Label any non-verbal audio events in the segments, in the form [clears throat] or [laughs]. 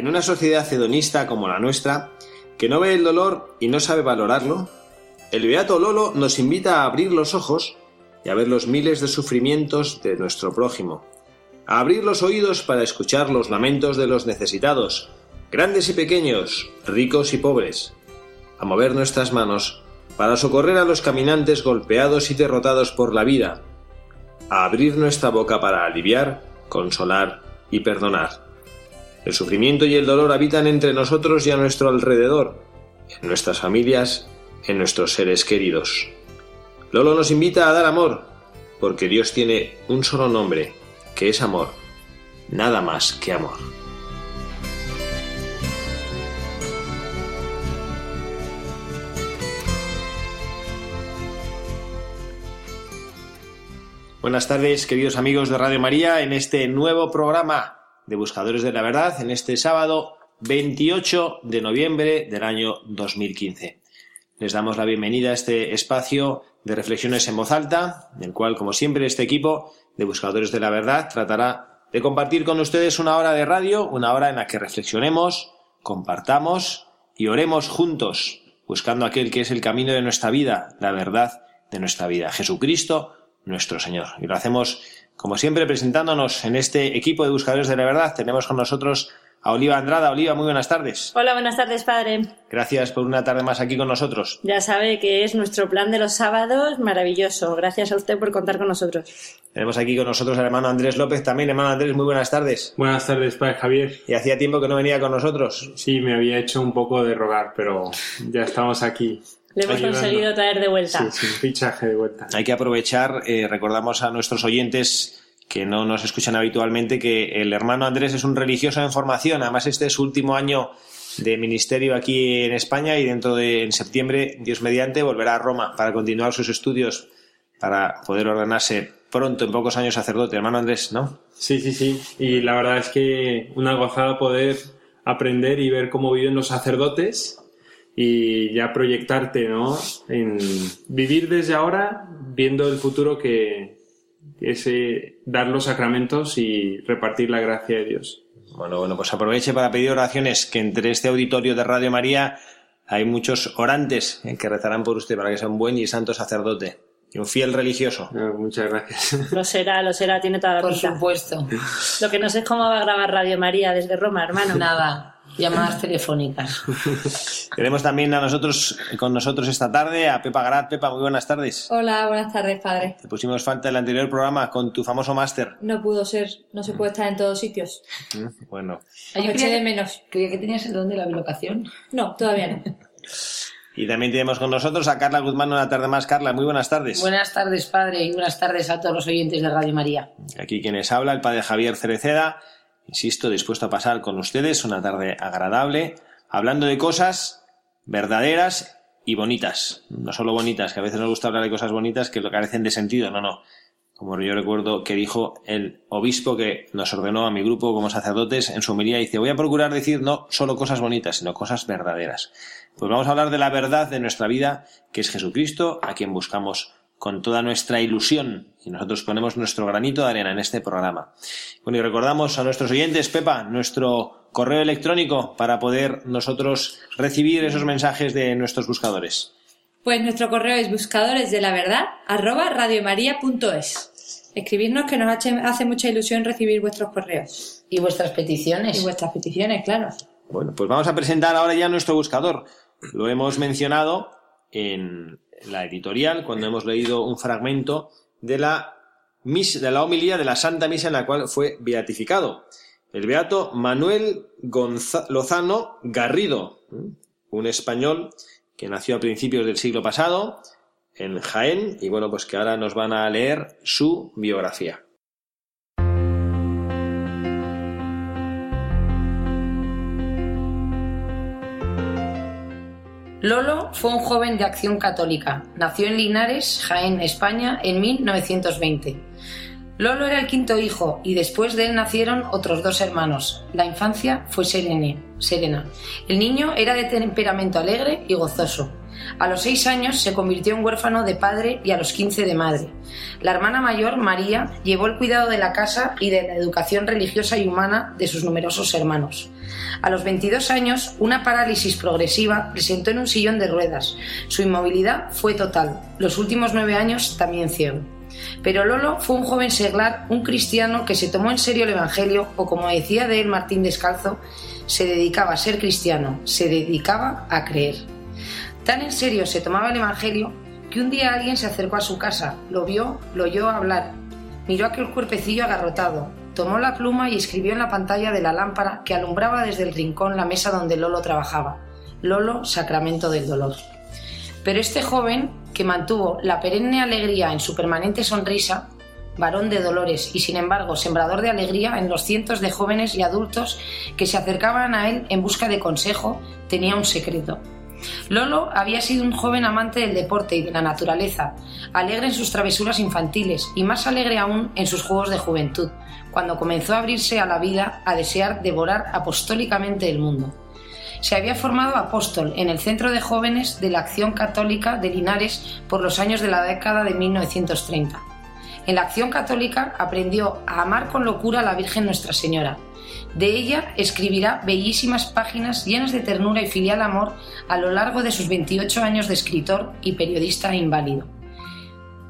En una sociedad hedonista como la nuestra, que no ve el dolor y no sabe valorarlo, el Beato Lolo nos invita a abrir los ojos y a ver los miles de sufrimientos de nuestro prójimo, a abrir los oídos para escuchar los lamentos de los necesitados, grandes y pequeños, ricos y pobres, a mover nuestras manos para socorrer a los caminantes golpeados y derrotados por la vida, a abrir nuestra boca para aliviar, consolar y perdonar. El sufrimiento y el dolor habitan entre nosotros y a nuestro alrededor, en nuestras familias, en nuestros seres queridos. Lolo nos invita a dar amor, porque Dios tiene un solo nombre, que es amor, nada más que amor. Buenas tardes, queridos amigos de Radio María, en este nuevo programa de Buscadores de la Verdad en este sábado 28 de noviembre del año 2015. Les damos la bienvenida a este espacio de reflexiones en voz alta, en el cual, como siempre, este equipo de Buscadores de la Verdad tratará de compartir con ustedes una hora de radio, una hora en la que reflexionemos, compartamos y oremos juntos, buscando aquel que es el camino de nuestra vida, la verdad de nuestra vida, Jesucristo nuestro Señor. Y lo hacemos como siempre, presentándonos en este equipo de buscadores de la verdad, tenemos con nosotros a Oliva Andrada. Oliva, muy buenas tardes. Hola, buenas tardes, padre. Gracias por una tarde más aquí con nosotros. Ya sabe que es nuestro plan de los sábados maravilloso. Gracias a usted por contar con nosotros. Tenemos aquí con nosotros al hermano Andrés López también. Hermano Andrés, muy buenas tardes. Buenas tardes, padre Javier. Y hacía tiempo que no venía con nosotros. Sí, me había hecho un poco de rogar, pero ya estamos aquí. Le hemos conseguido traer de vuelta. Sí, sí, fichaje de vuelta. Hay que aprovechar, eh, recordamos a nuestros oyentes que no nos escuchan habitualmente que el hermano Andrés es un religioso en formación. Además, este es su último año de ministerio aquí en España y dentro de en septiembre, Dios mediante, volverá a Roma para continuar sus estudios para poder ordenarse pronto, en pocos años, sacerdote. Hermano Andrés, ¿no? Sí, sí, sí. Y la verdad es que una gozada poder aprender y ver cómo viven los sacerdotes y ya proyectarte, ¿no? En vivir desde ahora viendo el futuro que, es dar los sacramentos y repartir la gracia de Dios. Bueno, bueno, pues aproveche para pedir oraciones, que entre este auditorio de Radio María hay muchos orantes que rezarán por usted para que sea un buen y santo sacerdote y un fiel religioso. muchas gracias. [laughs] Lo será, lo será, tiene toda la Por pinta. supuesto. Lo que no sé es cómo va a grabar Radio María desde Roma, hermano. Nada, llamadas telefónicas. [laughs] Tenemos también a nosotros, con nosotros esta tarde a Pepa Garat. Pepa, muy buenas tardes. Hola, buenas tardes, padre. Te pusimos falta el anterior programa con tu famoso máster. No pudo ser, no se puede estar en todos sitios. [laughs] Bueno, Yo eché de menos. Creía que tenías el don de la bilocación. No, todavía no. y también tenemos con nosotros a Carla Guzmán una tarde más. Carla, muy buenas tardes. Buenas tardes, padre, y buenas tardes a todos los oyentes de Radio María. Aquí quienes habla, el padre Javier Cereceda, insisto, dispuesto a pasar con ustedes una tarde agradable, hablando de cosas verdaderas y bonitas. No solo bonitas, que a veces nos gusta hablar de cosas bonitas que carecen de sentido, no, no. como yo recuerdo que dijo el obispo que nos ordenó a mi grupo como sacerdotes en su homilía, dice, voy a procurar decir no solo cosas bonitas, sino cosas verdaderas. Pues vamos a hablar de la verdad de nuestra vida, que es Jesucristo, a quien buscamos con toda nuestra ilusión y nosotros ponemos nuestro granito de arena en este programa. Bueno, y recordamos a nuestros oyentes, Pepa, nuestro correo electrónico para poder nosotros recibir esos mensajes de nuestros buscadores. Pues nuestro correo es buscadores de la verdad arroba radiomaria.es. Escribirnos que nos hace mucha ilusión recibir vuestros correos. Y vuestras peticiones. Y vuestras peticiones, claro. Bueno, pues vamos a presentar ahora ya nuestro buscador. Lo hemos mencionado en la editorial cuando hemos leído un fragmento de la, de la homilía de la Santa Misa en la cual fue beatificado. El beato Manuel Lozano Garrido, un español que nació a principios del siglo pasado en Jaén y bueno, pues que ahora nos van a leer su biografía. Lolo fue un joven de acción católica. Nació en Linares, Jaén, España, en 1920. Lolo era el quinto hijo y después de él nacieron otros dos hermanos. La infancia fue serena. El niño era de temperamento alegre y gozoso. A los seis años se convirtió en huérfano de padre y a los quince de madre. La hermana mayor, María, llevó el cuidado de la casa y de la educación religiosa y humana de sus numerosos hermanos. A los 22 años, una parálisis progresiva le sentó en un sillón de ruedas. Su inmovilidad fue total. Los últimos nueve años también ciego. Pero Lolo fue un joven seglar, un cristiano que se tomó en serio el Evangelio, o como decía de él Martín Descalzo, se dedicaba a ser cristiano, se dedicaba a creer. Tan en serio se tomaba el Evangelio que un día alguien se acercó a su casa, lo vio, lo oyó hablar, miró aquel cuerpecillo agarrotado, tomó la pluma y escribió en la pantalla de la lámpara que alumbraba desde el rincón la mesa donde Lolo trabajaba. Lolo, sacramento del dolor. Pero este joven, que mantuvo la perenne alegría en su permanente sonrisa, varón de dolores y sin embargo sembrador de alegría en los cientos de jóvenes y adultos que se acercaban a él en busca de consejo, tenía un secreto. Lolo había sido un joven amante del deporte y de la naturaleza, alegre en sus travesuras infantiles y más alegre aún en sus juegos de juventud, cuando comenzó a abrirse a la vida a desear devorar apostólicamente el mundo. Se había formado apóstol en el Centro de Jóvenes de la Acción Católica de Linares por los años de la década de 1930. En la Acción Católica aprendió a amar con locura a la Virgen Nuestra Señora, de ella escribirá bellísimas páginas llenas de ternura y filial amor a lo largo de sus 28 años de escritor y periodista inválido.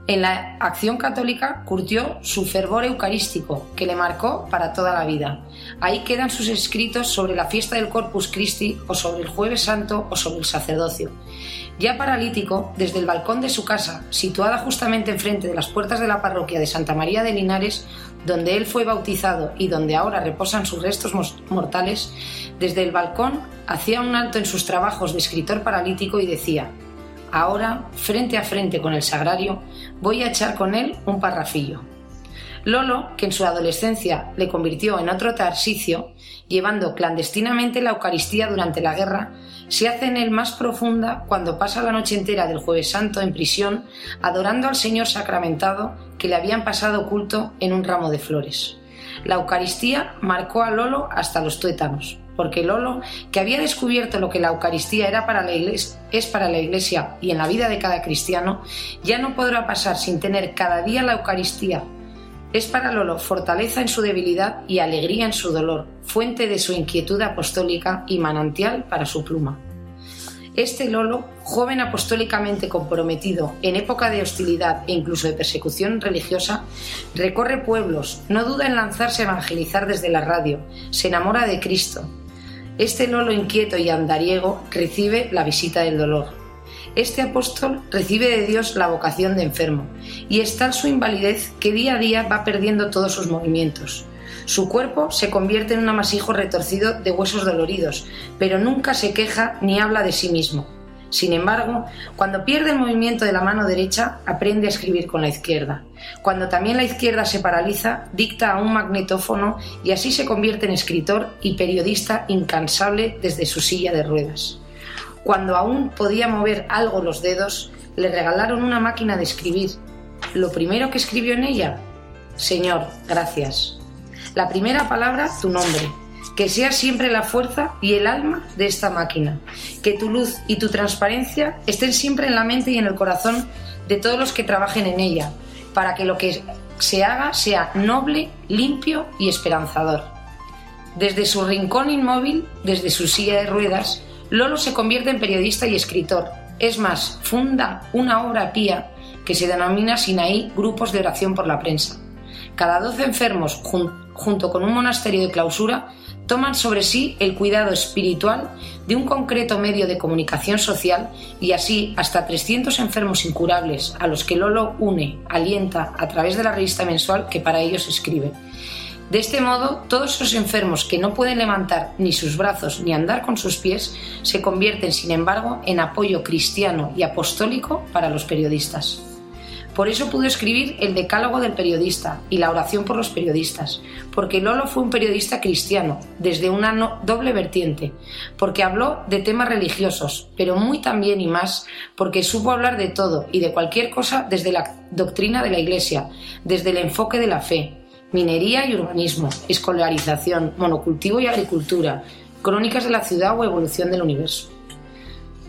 En la acción católica curtió su fervor eucarístico, que le marcó para toda la vida. Ahí quedan sus escritos sobre la fiesta del Corpus Christi o sobre el Jueves Santo o sobre el sacerdocio. Ya paralítico, desde el balcón de su casa, situada justamente enfrente de las puertas de la parroquia de Santa María de Linares, donde él fue bautizado y donde ahora reposan sus restos mortales, desde el balcón hacía un alto en sus trabajos de escritor paralítico y decía, ahora, frente a frente con el sagrario, voy a echar con él un parrafillo. Lolo, que en su adolescencia le convirtió en otro Tarsicio, llevando clandestinamente la Eucaristía durante la guerra, se hace en él más profunda cuando pasa la noche entera del jueves santo en prisión adorando al Señor sacramentado que le habían pasado oculto en un ramo de flores. La Eucaristía marcó a Lolo hasta los tuétanos, porque Lolo, que había descubierto lo que la Eucaristía era para la iglesia, es para la Iglesia y en la vida de cada cristiano, ya no podrá pasar sin tener cada día la Eucaristía es para Lolo fortaleza en su debilidad y alegría en su dolor, fuente de su inquietud apostólica y manantial para su pluma. Este Lolo, joven apostólicamente comprometido en época de hostilidad e incluso de persecución religiosa, recorre pueblos, no duda en lanzarse a evangelizar desde la radio, se enamora de Cristo. Este Lolo inquieto y andariego recibe la visita del dolor, este apóstol recibe de Dios la vocación de enfermo y está en su invalidez que día a día va perdiendo todos sus movimientos. Su cuerpo se convierte en un amasijo retorcido de huesos doloridos, pero nunca se queja ni habla de sí mismo. Sin embargo, cuando pierde el movimiento de la mano derecha, aprende a escribir con la izquierda. Cuando también la izquierda se paraliza, dicta a un magnetófono y así se convierte en escritor y periodista incansable desde su silla de ruedas. Cuando aún podía mover algo los dedos, le regalaron una máquina de escribir, lo primero que escribió en ella, Señor, gracias. La primera palabra, tu nombre. Que seas siempre la fuerza y el alma de esta máquina. Que tu luz y tu transparencia estén siempre en la mente y en el corazón de todos los que trabajen en ella, para que lo que se haga sea noble, limpio y esperanzador. Desde su rincón inmóvil, desde su silla de ruedas, Lolo se convierte en periodista y escritor. Es más, funda una obra pía que se denomina Sinaí Grupos de Oración por la Prensa. Cada doce enfermos, junto con un monasterio de clausura, toman sobre sí el cuidado espiritual de un concreto medio de comunicación social y así hasta 300 enfermos incurables a los que Lolo une, alienta a través de la revista mensual que para ellos escribe. De este modo, todos esos enfermos que no pueden levantar ni sus brazos ni andar con sus pies se convierten, sin embargo, en apoyo cristiano y apostólico para los periodistas. Por eso pudo escribir el Decálogo del Periodista y la oración por los periodistas, porque Lolo fue un periodista cristiano, desde una doble vertiente, porque habló de temas religiosos, pero muy también y más porque supo hablar de todo y de cualquier cosa desde la doctrina de la Iglesia, desde el enfoque de la fe, minería y urbanismo, escolarización, monocultivo y agricultura, crónicas de la ciudad o evolución del universo.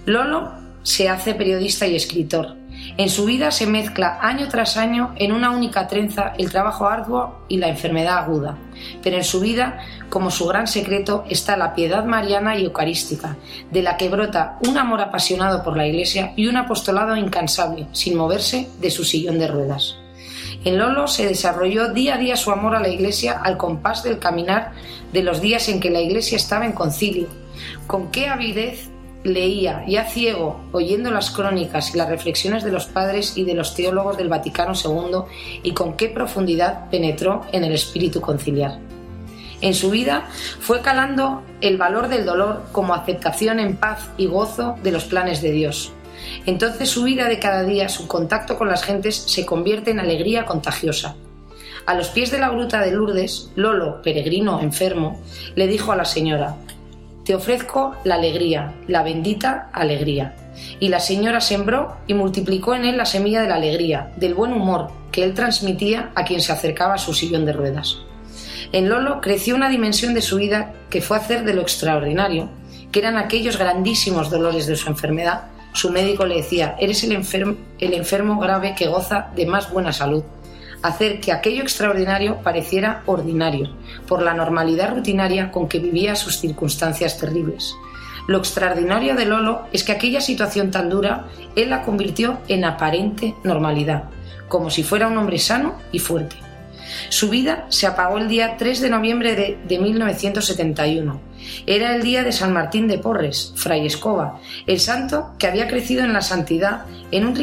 Lolo se hace periodista y escritor, en su vida se mezcla año tras año en una única trenza el trabajo arduo y la enfermedad aguda, pero en su vida, como su gran secreto, está la piedad mariana y eucarística, de la que brota un amor apasionado por la Iglesia y un apostolado incansable, sin moverse de su sillón de ruedas. En Lolo se desarrolló día a día su amor a la Iglesia al compás del caminar de los días en que la Iglesia estaba en concilio. Con qué avidez leía, ya ciego, oyendo las crónicas y las reflexiones de los padres y de los teólogos del Vaticano II, y con qué profundidad penetró en el espíritu conciliar. En su vida fue calando el valor del dolor como aceptación en paz y gozo de los planes de Dios. Entonces su vida de cada día, su contacto con las gentes, se convierte en alegría contagiosa. A los pies de la gruta de Lourdes, Lolo, peregrino enfermo, le dijo a la señora, te ofrezco la alegría, la bendita alegría. Y la señora sembró y multiplicó en él la semilla de la alegría, del buen humor que él transmitía a quien se acercaba a su sillón de ruedas. En Lolo creció una dimensión de su vida que fue hacer de lo extraordinario, que eran aquellos grandísimos dolores de su enfermedad. Su médico le decía, eres el enfermo, el enfermo grave que goza de más buena salud hacer que aquello extraordinario pareciera ordinario, por la normalidad rutinaria con que vivía sus circunstancias terribles. Lo extraordinario de Lolo es que aquella situación tan dura él la convirtió en aparente normalidad, como si fuera un hombre sano y fuerte. Su vida se apagó el día 3 de noviembre de, de, 1971. Era el día de San Martín de Porres, Fray Escoba, el santo que había crecido en la santidad en un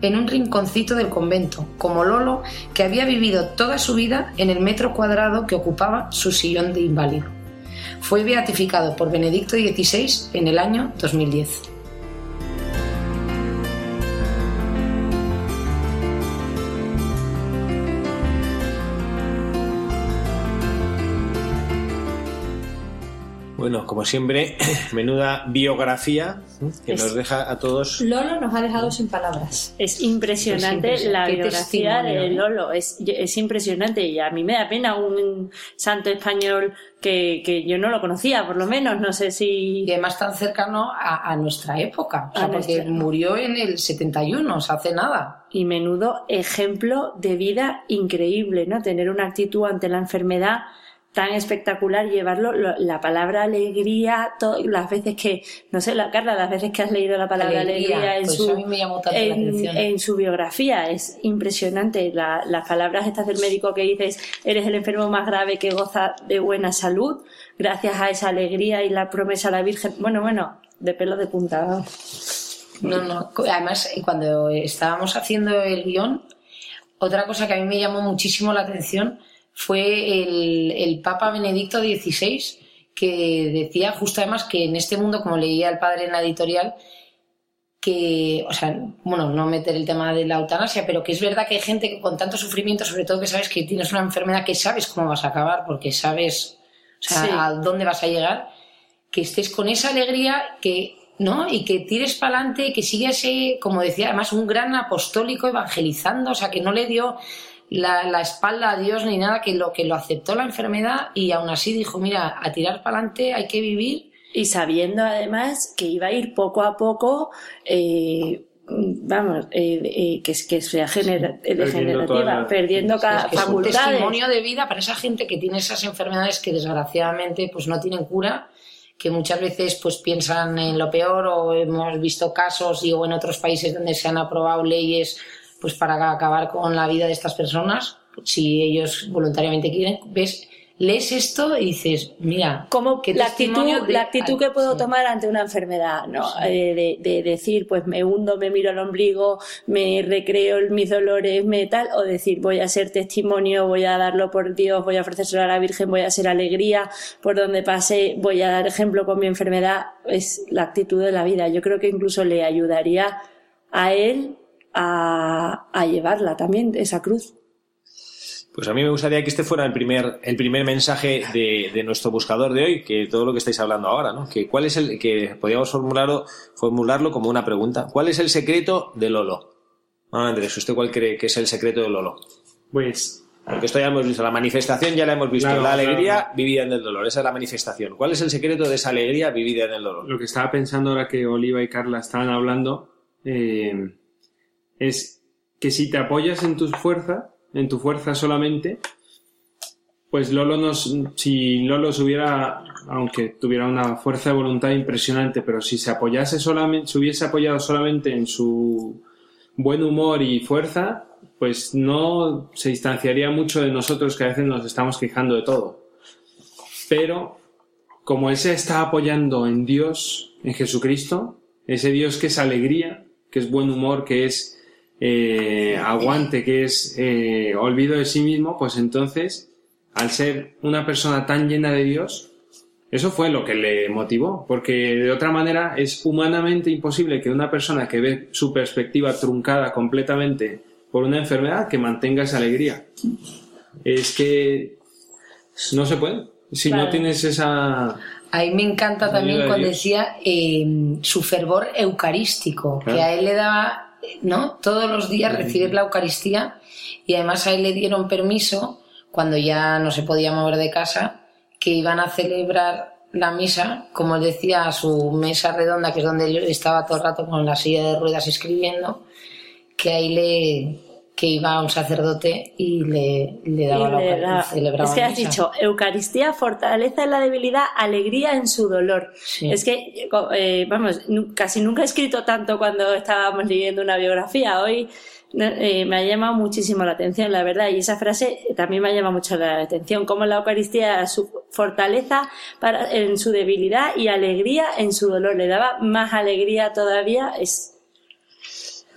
en un rinconcito del convento, como Lolo, que había vivido toda su vida en el metro cuadrado que ocupaba su sillón de inválido. Fue beatificado por Benedicto XVI en el año 2010. Bueno, como siempre, [clears throat] menuda biografía que Es- nos deja a todos. Lolo nos ha dejado sin palabras. Es impresionante Es impresionante. la Qué biografía de. Lolo, es, es impresionante y a mí me da pena un santo español que, que yo no lo conocía, por lo menos, no sé si... Y además tan cercano a, a nuestra época, o sea, A porque nuestra- murió en el 71, o sea, hace nada. Y menudo ejemplo de vida increíble, ¿no? Tener una actitud ante la enfermedad tan espectacular, llevarlo, lo- la palabra alegría, to- las veces que, no sé, la, Carla, las veces que has leído la palabra alegría, Alegría, en pues su... en su biografía es impresionante. La- las palabras estas del médico que dices eres el enfermo más grave que goza de buena salud gracias a esa alegría y la promesa a la Virgen bueno bueno de pelo de punta No, no. Además, eh, cuando estábamos haciendo el guion, otra cosa que a mí me llamó muchísimo la atención fue el, el Papa Benedicto XVI, que decía justo además que en este mundo, como leía el padre en la editorial, que, o sea, bueno, no meter el tema de la eutanasia, pero que es verdad que hay gente que con tanto sufrimiento, sobre todo que sabes que tienes una enfermedad que sabes cómo vas a acabar, porque sabes o sea, Sí. a dónde vas a llegar, que estés con esa alegría que ¿no? Y que tires para adelante, que siga ese, como decía, además un gran apostólico evangelizando, o sea, que no le dio la, la espalda a Dios ni nada, que lo, que lo aceptó la enfermedad y aún así dijo, mira, a tirar para adelante hay que vivir. Y sabiendo además que iba a ir poco a poco, eh, vamos, eh, eh, que, que sea gener- Perdiendo degenerativa, perdiendo cada Es que es un facultades. testimonio de vida para esa gente que tiene esas enfermedades que desgraciadamente pues no tienen cura, que muchas veces pues piensan en lo peor o hemos visto casos y o en otros países donde se han aprobado leyes pues para acabar con la vida de estas personas, si ellos voluntariamente quieren, ves lees esto y dices, mira, como la actitud, de- la actitud que puedo Sí. tomar ante una enfermedad, ¿no? Eh, de, de decir, pues me hundo, me miro al ombligo, me recreo mis dolores, me tal, o decir, voy a ser testimonio, voy a darlo por Dios, voy a ofrecérselo a la Virgen, voy a ser alegría por donde pase, voy a dar ejemplo con mi enfermedad, es la actitud de la vida. Yo creo que incluso le ayudaría a él a, a llevarla también, esa cruz. Pues a mí me gustaría que este fuera el primer, el primer mensaje de, de nuestro buscador de hoy, que todo lo que estáis hablando ahora, ¿no? Que cuál es el, que podríamos formularlo, formularlo como una pregunta. ¿Cuál es el secreto de Lolo? Ah, Andrés, ¿usted cuál cree que es el secreto de Lolo? Pues Porque esto ya hemos visto, la manifestación ya la hemos visto, Claro, la alegría claro. vivida en el dolor, esa es la manifestación. ¿Cuál es el secreto de esa alegría vivida en el dolor? lo que estaba pensando ahora que Oliva y Carla estaban hablando eh, es que si te apoyas en tus fuerzas, en tu fuerza solamente, pues Lolo nos, si Lolo hubiera, aunque tuviera una fuerza de voluntad impresionante, pero si se apoyase solamente, se hubiese apoyado solamente en su buen humor y fuerza, pues no se distanciaría mucho de nosotros que a veces nos estamos quejando de todo. Pero como él se está apoyando en Dios, en Jesucristo, ese Dios que es alegría, que es buen humor, que es eh, aguante, que es eh, olvido de sí mismo, pues entonces, al ser una persona tan llena de Dios, eso fue lo que le motivó, porque de otra manera es humanamente imposible que una persona que ve su perspectiva truncada completamente por una enfermedad, que mantenga esa alegría. Es que no se puede. Si no tienes esa... A mí me encanta también cuando Dios. decía eh, su fervor eucarístico, Claro. que a él le daba, ¿no? Todos los días recibir la Eucaristía y además a él le dieron permiso cuando ya no se podía mover de casa, que iban a celebrar la misa, como él decía, a su mesa redonda, que es donde él estaba todo el rato con la silla de ruedas escribiendo, que ahí le que iba un sacerdote y le, le daba Y la le da- celebraba es que has misa. dicho Eucaristía, fortaleza en la debilidad, alegría en su dolor. Sí. Es que, eh, vamos, casi nunca he escrito tanto cuando estábamos leyendo una biografía. Hoy eh, me ha llamado muchísimo la atención, la verdad, y esa frase también me ha llamado mucho la atención, como la Eucaristía, su fortaleza para, en su debilidad y alegría en su dolor. Le daba más alegría todavía. Es,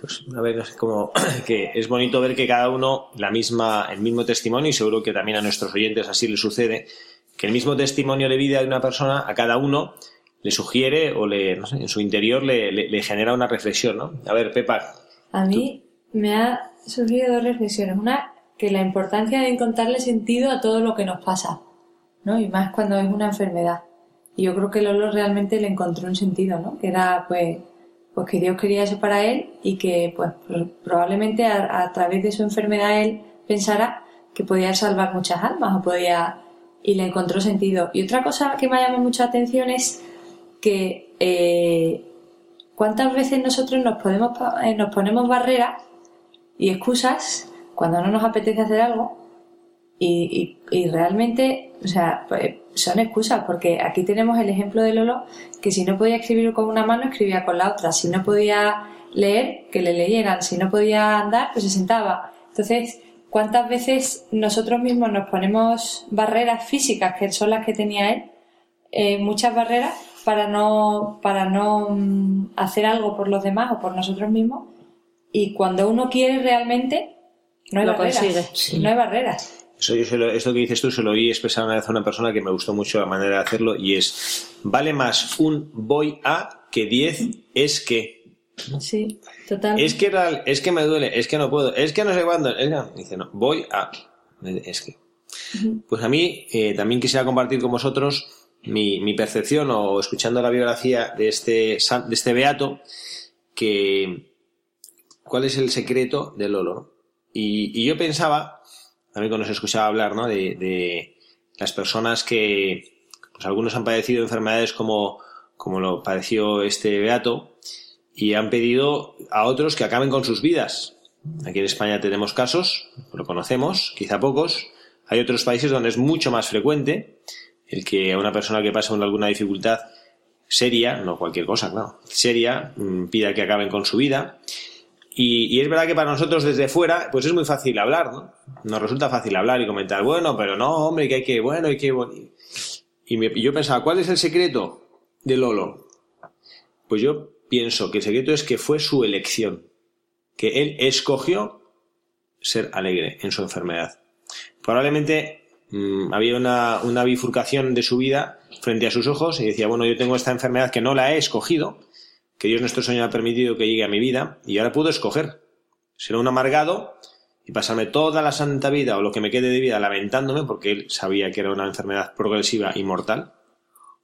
Pues, a ver, es como [clears throat] que es bonito ver que cada uno la misma, el mismo testimonio, y seguro que también a nuestros oyentes así les sucede, que el mismo testimonio de vida de una persona a cada uno le sugiere o le, no sé, en su interior le, le- le genera una reflexión, ¿no? A ver, Pepa, A mí me ha surgido dos reflexiones. Una, que la importancia de encontrarle sentido a todo lo que nos pasa, ¿no? Y más cuando es una enfermedad. Y yo creo que Lolo realmente le encontró un sentido, ¿no? Que era, pues, pues que Dios quería eso para él y que, pues, pro- probablemente a, través de su enfermedad él pensara que podía salvar muchas almas o podía... Y le encontró sentido. Y otra cosa que me ha llamado mucha atención es que eh, cuántas veces nosotros nos, podemos, eh, nos ponemos barreras y excusas cuando no nos apetece hacer algo y, y- y realmente, o sea, pues, son excusas porque aquí tenemos el ejemplo de Lolo que si no podía escribir con una mano escribía con la otra, si no podía leer, que le leyeran, si no podía andar, pues se sentaba. Entonces, ¿cuántas veces nosotros mismos nos ponemos barreras físicas que son las que tenía él? eh, muchas barreras para no, para no mm, hacer algo por los demás o por nosotros mismos. Y cuando uno quiere realmente, no hay Lo barreras. consigue, sí. No hay barreras. Eso yo lo- esto que dices tú se lo oí expresar una vez a una persona que me gustó mucho la manera de hacerlo y es, vale más un voy a que diez es que. Sí, total. Es que, real- es que me duele, es que no puedo, es que no sé cuándo. Es que, dice, no, voy a. Es que. Pues a mí eh, también quisiera compartir con vosotros mi, mi percepción o escuchando la biografía de este, de este beato que cuál es el secreto del Lolo. Y, y yo pensaba, también cuando se escuchaba hablar, ¿no? De, de las personas que, pues algunos han padecido enfermedades como, como lo padeció este beato y han pedido a otros que acaben con sus vidas. Aquí en España tenemos casos, lo conocemos, quizá pocos. Hay otros países donde es mucho más frecuente el que una persona que pasa alguna dificultad seria, no cualquier cosa, claro, seria, mm, pida que acaben con su vida. Y, es verdad que para nosotros desde fuera, pues es muy fácil hablar, ¿no? Nos resulta fácil hablar y comentar, bueno, pero no, hombre, que hay que, bueno, hay que... Y, me- y yo pensaba, ¿cuál es el secreto de Lolo? Pues yo pienso que el secreto es que fue su elección, que él escogió ser alegre en su enfermedad. Probablemente mm, había una bifurcación de su vida frente a sus ojos y decía, bueno, yo tengo esta enfermedad que no la he escogido, que Dios nuestro Señor ha permitido que llegue a mi vida y ahora puedo escoger. Ser un amargado y pasarme toda la santa vida o lo que me quede de vida lamentándome porque él sabía que era una enfermedad progresiva y mortal.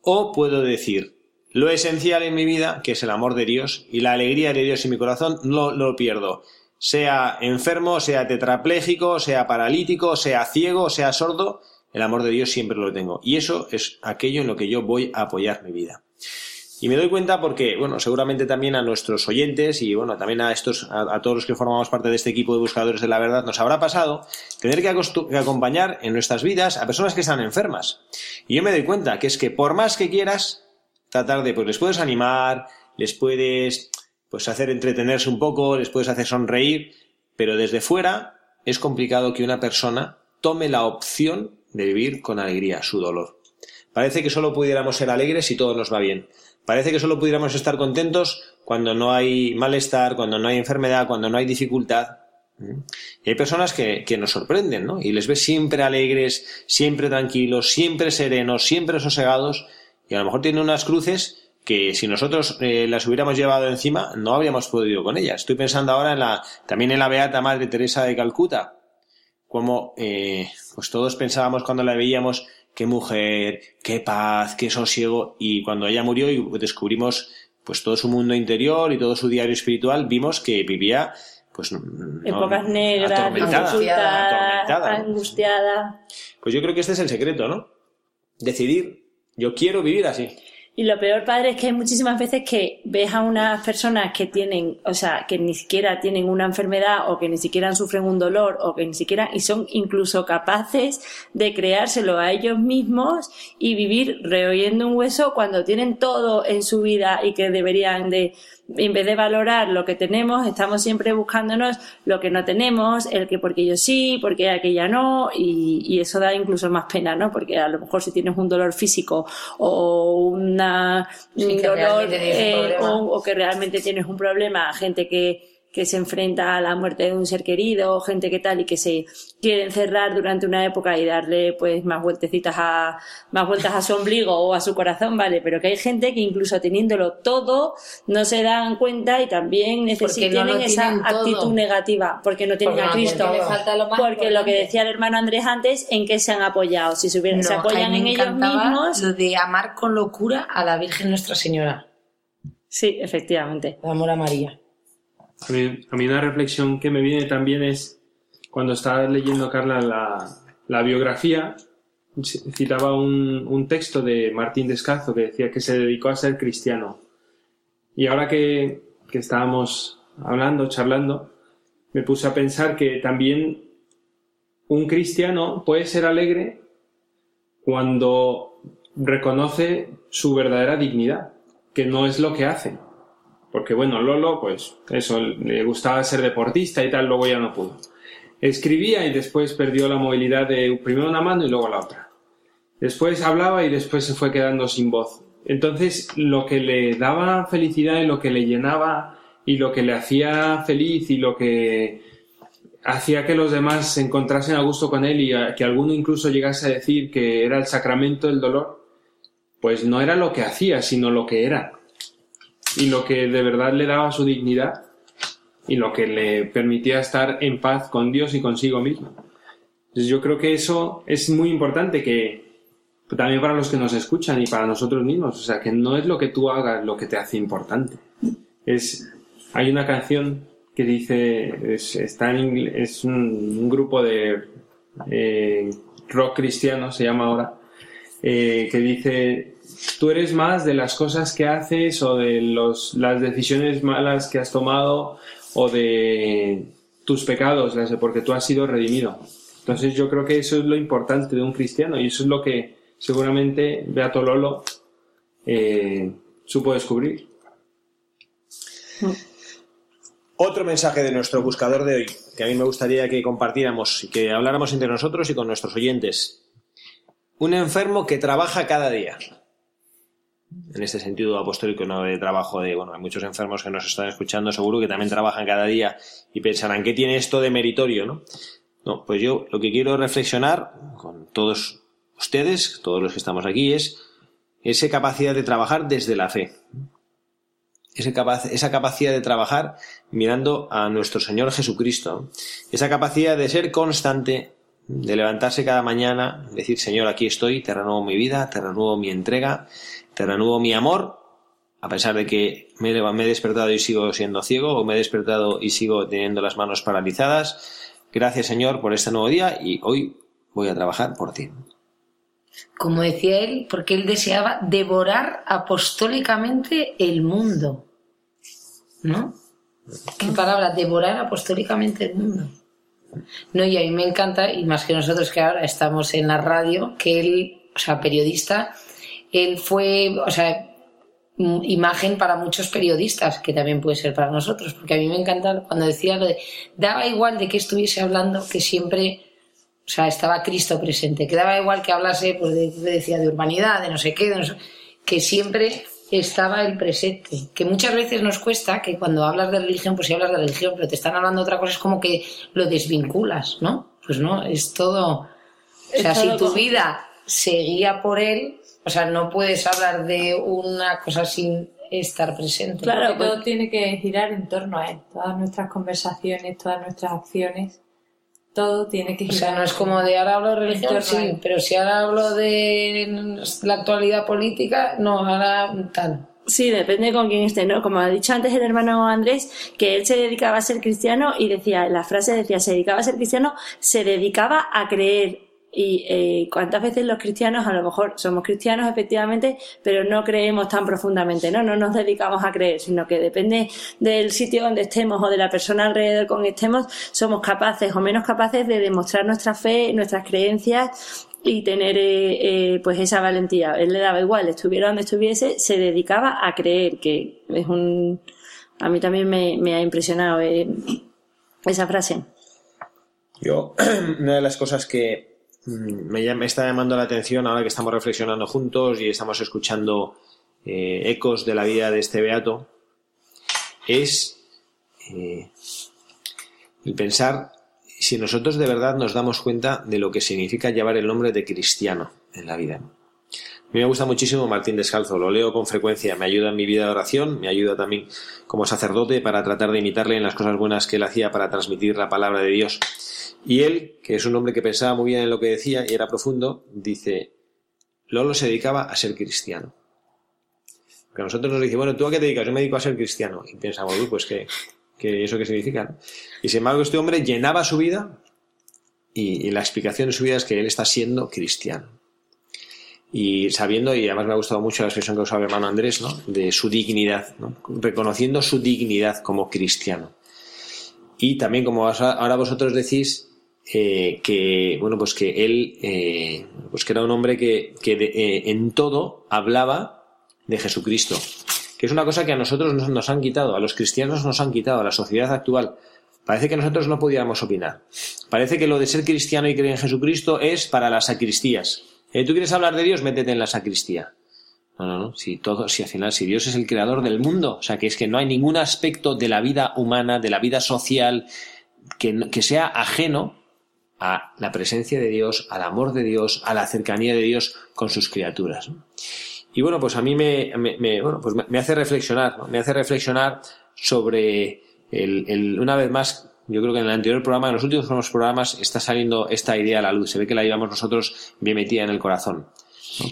O puedo decir, lo esencial en mi vida, que es el amor de Dios y la alegría de Dios en mi corazón, no lo pierdo. Sea enfermo, sea tetrapléjico, sea paralítico, sea ciego, sea sordo, el amor de Dios siempre lo tengo. Y eso es aquello en lo que yo voy a apoyar mi vida. Y me doy cuenta porque, bueno, seguramente también a nuestros oyentes y, bueno, también a estos, a, todos los que formamos parte de este equipo de buscadores de la verdad, nos habrá pasado tener que, que acompañar en nuestras vidas a personas que están enfermas. Y yo me doy cuenta que es que por más que quieras, tratar de, pues les puedes animar, les puedes, pues hacer entretenerse un poco, les puedes hacer sonreír, pero desde fuera es complicado que una persona tome la opción de vivir con alegría su dolor. Parece que solo pudiéramos ser alegres si todo nos va bien. Parece que solo pudiéramos estar contentos cuando no hay malestar, cuando no hay enfermedad, cuando no hay dificultad. Y hay personas que, que nos sorprenden, ¿no? Y les ves siempre alegres, siempre tranquilos, siempre serenos, siempre sosegados, y a lo mejor tienen unas cruces que si nosotros eh, las hubiéramos llevado encima no habríamos podido con ellas. Estoy pensando ahora en la, también en la Beata Madre Teresa de Calcuta, como eh, pues todos pensábamos cuando la veíamos qué mujer, qué paz, qué sosiego y cuando ella murió y descubrimos pues todo su mundo interior y todo su diario espiritual vimos que vivía pues no- Épocas negras, atormentada, atormentada. angustiada. Pues yo creo que este es el secreto, ¿no? Decidir, yo quiero vivir así. Y lo peor, padre, es que hay muchísimas veces que ves a unas personas que tienen, o sea, que ni siquiera tienen una enfermedad o que ni siquiera sufren un dolor o que ni siquiera, y son incluso capaces de creárselo a ellos mismos y vivir reoyendo un hueso cuando tienen todo en su vida y que deberían de, en vez de valorar lo que tenemos, estamos siempre buscándonos lo que no tenemos, el que porque yo sí, porque aquella no, y, y eso da incluso más pena, ¿no? Porque a lo mejor si tienes un dolor físico o una Sí, un dolor eh, o que realmente tienes un problema, gente que que se enfrenta a la muerte de un ser querido, gente que tal y que se quiere encerrar durante una época y darle pues más vueltecitas a más vueltas a su ombligo o a su corazón, vale, pero que hay gente que incluso teniéndolo todo no se dan cuenta y también necesitan no esa tienen todo. actitud negativa porque no tienen Porque a no tienen Cristo. lo Porque lo que decía el hermano Andrés antes, ¿en qué se han apoyado? Si se, hubieran, se apoyan en ellos mismos. Lo de amar con locura a la Virgen Nuestra Señora, Sí, efectivamente. de amor a María. A mí, una reflexión que me viene también es cuando estaba leyendo, Carla, la, biografía, citaba un, un texto de Martín Descalzo que decía que se dedicó a ser cristiano. Y ahora que, que estábamos hablando, charlando, me puse a pensar que también un cristiano puede ser alegre cuando reconoce su verdadera dignidad, que no es lo que hace. Porque bueno, Lolo, pues eso, le gustaba ser deportista y tal, luego ya no pudo. Escribía y después perdió la movilidad de primero una mano y luego la otra. Después hablaba y después se fue quedando sin voz. Entonces, lo que le daba felicidad y lo que le llenaba y lo que le hacía feliz y lo que hacía que los demás se encontrasen a gusto con él y que alguno incluso llegase a decir que era el sacramento del dolor, pues no era lo que hacía, sino lo que era y lo que de verdad le daba su dignidad y lo que le permitía estar en paz con Dios y consigo mismo. Entonces yo creo que eso es muy importante, que también para los que nos escuchan y para nosotros mismos. O sea, que no es lo que tú hagas lo que te hace importante. Es, hay una canción que dice, es, está en es un, grupo de eh, rock cristiano, se llama ahora, eh, que dice, tú eres más de las cosas que haces o de las decisiones malas que has tomado o de tus pecados, porque tú has sido redimido. Entonces yo creo que eso es lo importante de un cristiano y eso es lo que seguramente Beato Lolo eh, supo descubrir. Otro mensaje de nuestro buscador de hoy, que a mí me gustaría que compartiéramos y que habláramos entre nosotros y con nuestros oyentes. Un enfermo que trabaja cada día. En este sentido apostólico, no de trabajo de, bueno, hay muchos enfermos que nos están escuchando, seguro que también trabajan cada día y pensarán, ¿qué tiene esto de meritorio, no? No, pues yo lo que quiero reflexionar con todos ustedes, todos los que estamos aquí, es esa capacidad de trabajar desde la fe. Esa, capacidad de trabajar mirando a nuestro Señor Jesucristo. Esa capacidad de ser constante, de levantarse cada mañana, decir, Señor, aquí estoy, te renuevo mi vida, te renuevo mi entrega, te renuevo mi amor, a pesar de que me, he despertado y sigo siendo ciego, o me he despertado y sigo teniendo las manos paralizadas. Gracias, Señor, por este nuevo día y hoy voy a trabajar por ti como decía él, porque él deseaba devorar apostólicamente el mundo. ¿No? ¿Qué palabra? Devorar apostólicamente el mundo. No, y a mí me encanta, y más que nosotros que ahora estamos en la radio, que él, o sea, periodista, él fue, o sea, imagen para muchos periodistas, que también puede ser para nosotros, porque a mí me encanta cuando decía lo de, daba igual de qué estuviese hablando, que siempre o sea, estaba Cristo presente. Quedaba igual que hablase, pues de, decía, de urbanidad, de no sé qué, que siempre estaba el presente. Que muchas veces nos cuesta que cuando hablas de religión, pues si hablas de religión, pero te están hablando de otra cosa, es como que lo desvinculas, ¿no? Pues no, es todo. O sea, si tu vida se guía por él, o sea, no puedes hablar de una cosa sin estar presente. Claro, todo tiene que girar en torno a él. Todas nuestras conversaciones, todas nuestras acciones todo tiene que O sea, no es como de ahora hablo de religión, sí, pero si ahora hablo de la actualidad política, no, ahora tal. Sí, depende con quién esté, ¿no? Como ha dicho antes el hermano Andrés, que él se dedicaba a ser cristiano y decía, la frase decía, se dedicaba a ser cristiano, se dedicaba a creer y eh, cuántas veces los cristianos, a lo mejor somos cristianos efectivamente, pero no creemos tan profundamente, ¿no? No nos dedicamos a creer, sino que depende del sitio donde estemos o de la persona alrededor con que estemos, somos capaces o menos capaces de demostrar nuestra fe, nuestras creencias y tener eh, eh, pues esa valentía. Él le daba igual, estuviera donde estuviese, se dedicaba a creer, que es un... A mí también me, me ha impresionado esa frase. Yo, [clears throat] una de las cosas que, Mm, me, está llamando la atención ahora que estamos reflexionando juntos y estamos escuchando eh, ecos de la vida de este beato, es eh, el pensar si nosotros de verdad nos damos cuenta de lo que significa llevar el nombre de cristiano en la vida. A mí me gusta muchísimo Martín Descalzo, lo leo con frecuencia, me ayuda en mi vida de oración, me ayuda también como sacerdote para tratar de imitarle en las cosas buenas que él hacía para transmitir la palabra de Dios. Y él, que es un hombre que pensaba muy bien en lo que decía y era profundo, dice, Lolo se dedicaba a ser cristiano. Porque a nosotros nos dice, bueno, ¿tú a qué te dedicas? Yo me dedico a ser cristiano. Y pensamos, uy, pues ¿qué, qué eso qué significa? Y sin embargo, este hombre llenaba su vida y, la explicación de su vida es que él está siendo cristiano. Y sabiendo, y además me ha gustado mucho la expresión que usaba hermano Andrés, ¿no? De su dignidad, ¿no? Reconociendo su dignidad como cristiano. Y también, como ahora vosotros decís, eh, que, bueno, pues que él, eh, pues que era un hombre que, que eh, en todo hablaba de Jesucristo. Que es una cosa que a nosotros nos, nos, han quitado, a los cristianos nos han quitado, a la sociedad actual. Parece que nosotros no pudiéramos opinar. Parece que lo de ser cristiano y creer en Jesucristo es para las sacristías. ¿Tú quieres hablar de Dios? Métete en la sacristía. No, no, no. Si todo, si al final, si Dios es el creador del mundo, o sea, que es que no hay ningún aspecto de la vida humana, de la vida social, que, que sea ajeno a la presencia de Dios, al amor de Dios, a la cercanía de Dios con sus criaturas. Y bueno, pues a mí me, me, bueno, pues me hace reflexionar, me hace reflexionar sobre el, el, una vez más, yo creo que en el anterior programa, en los últimos programas, está saliendo esta idea a la luz. Se ve que la llevamos nosotros bien metida en el corazón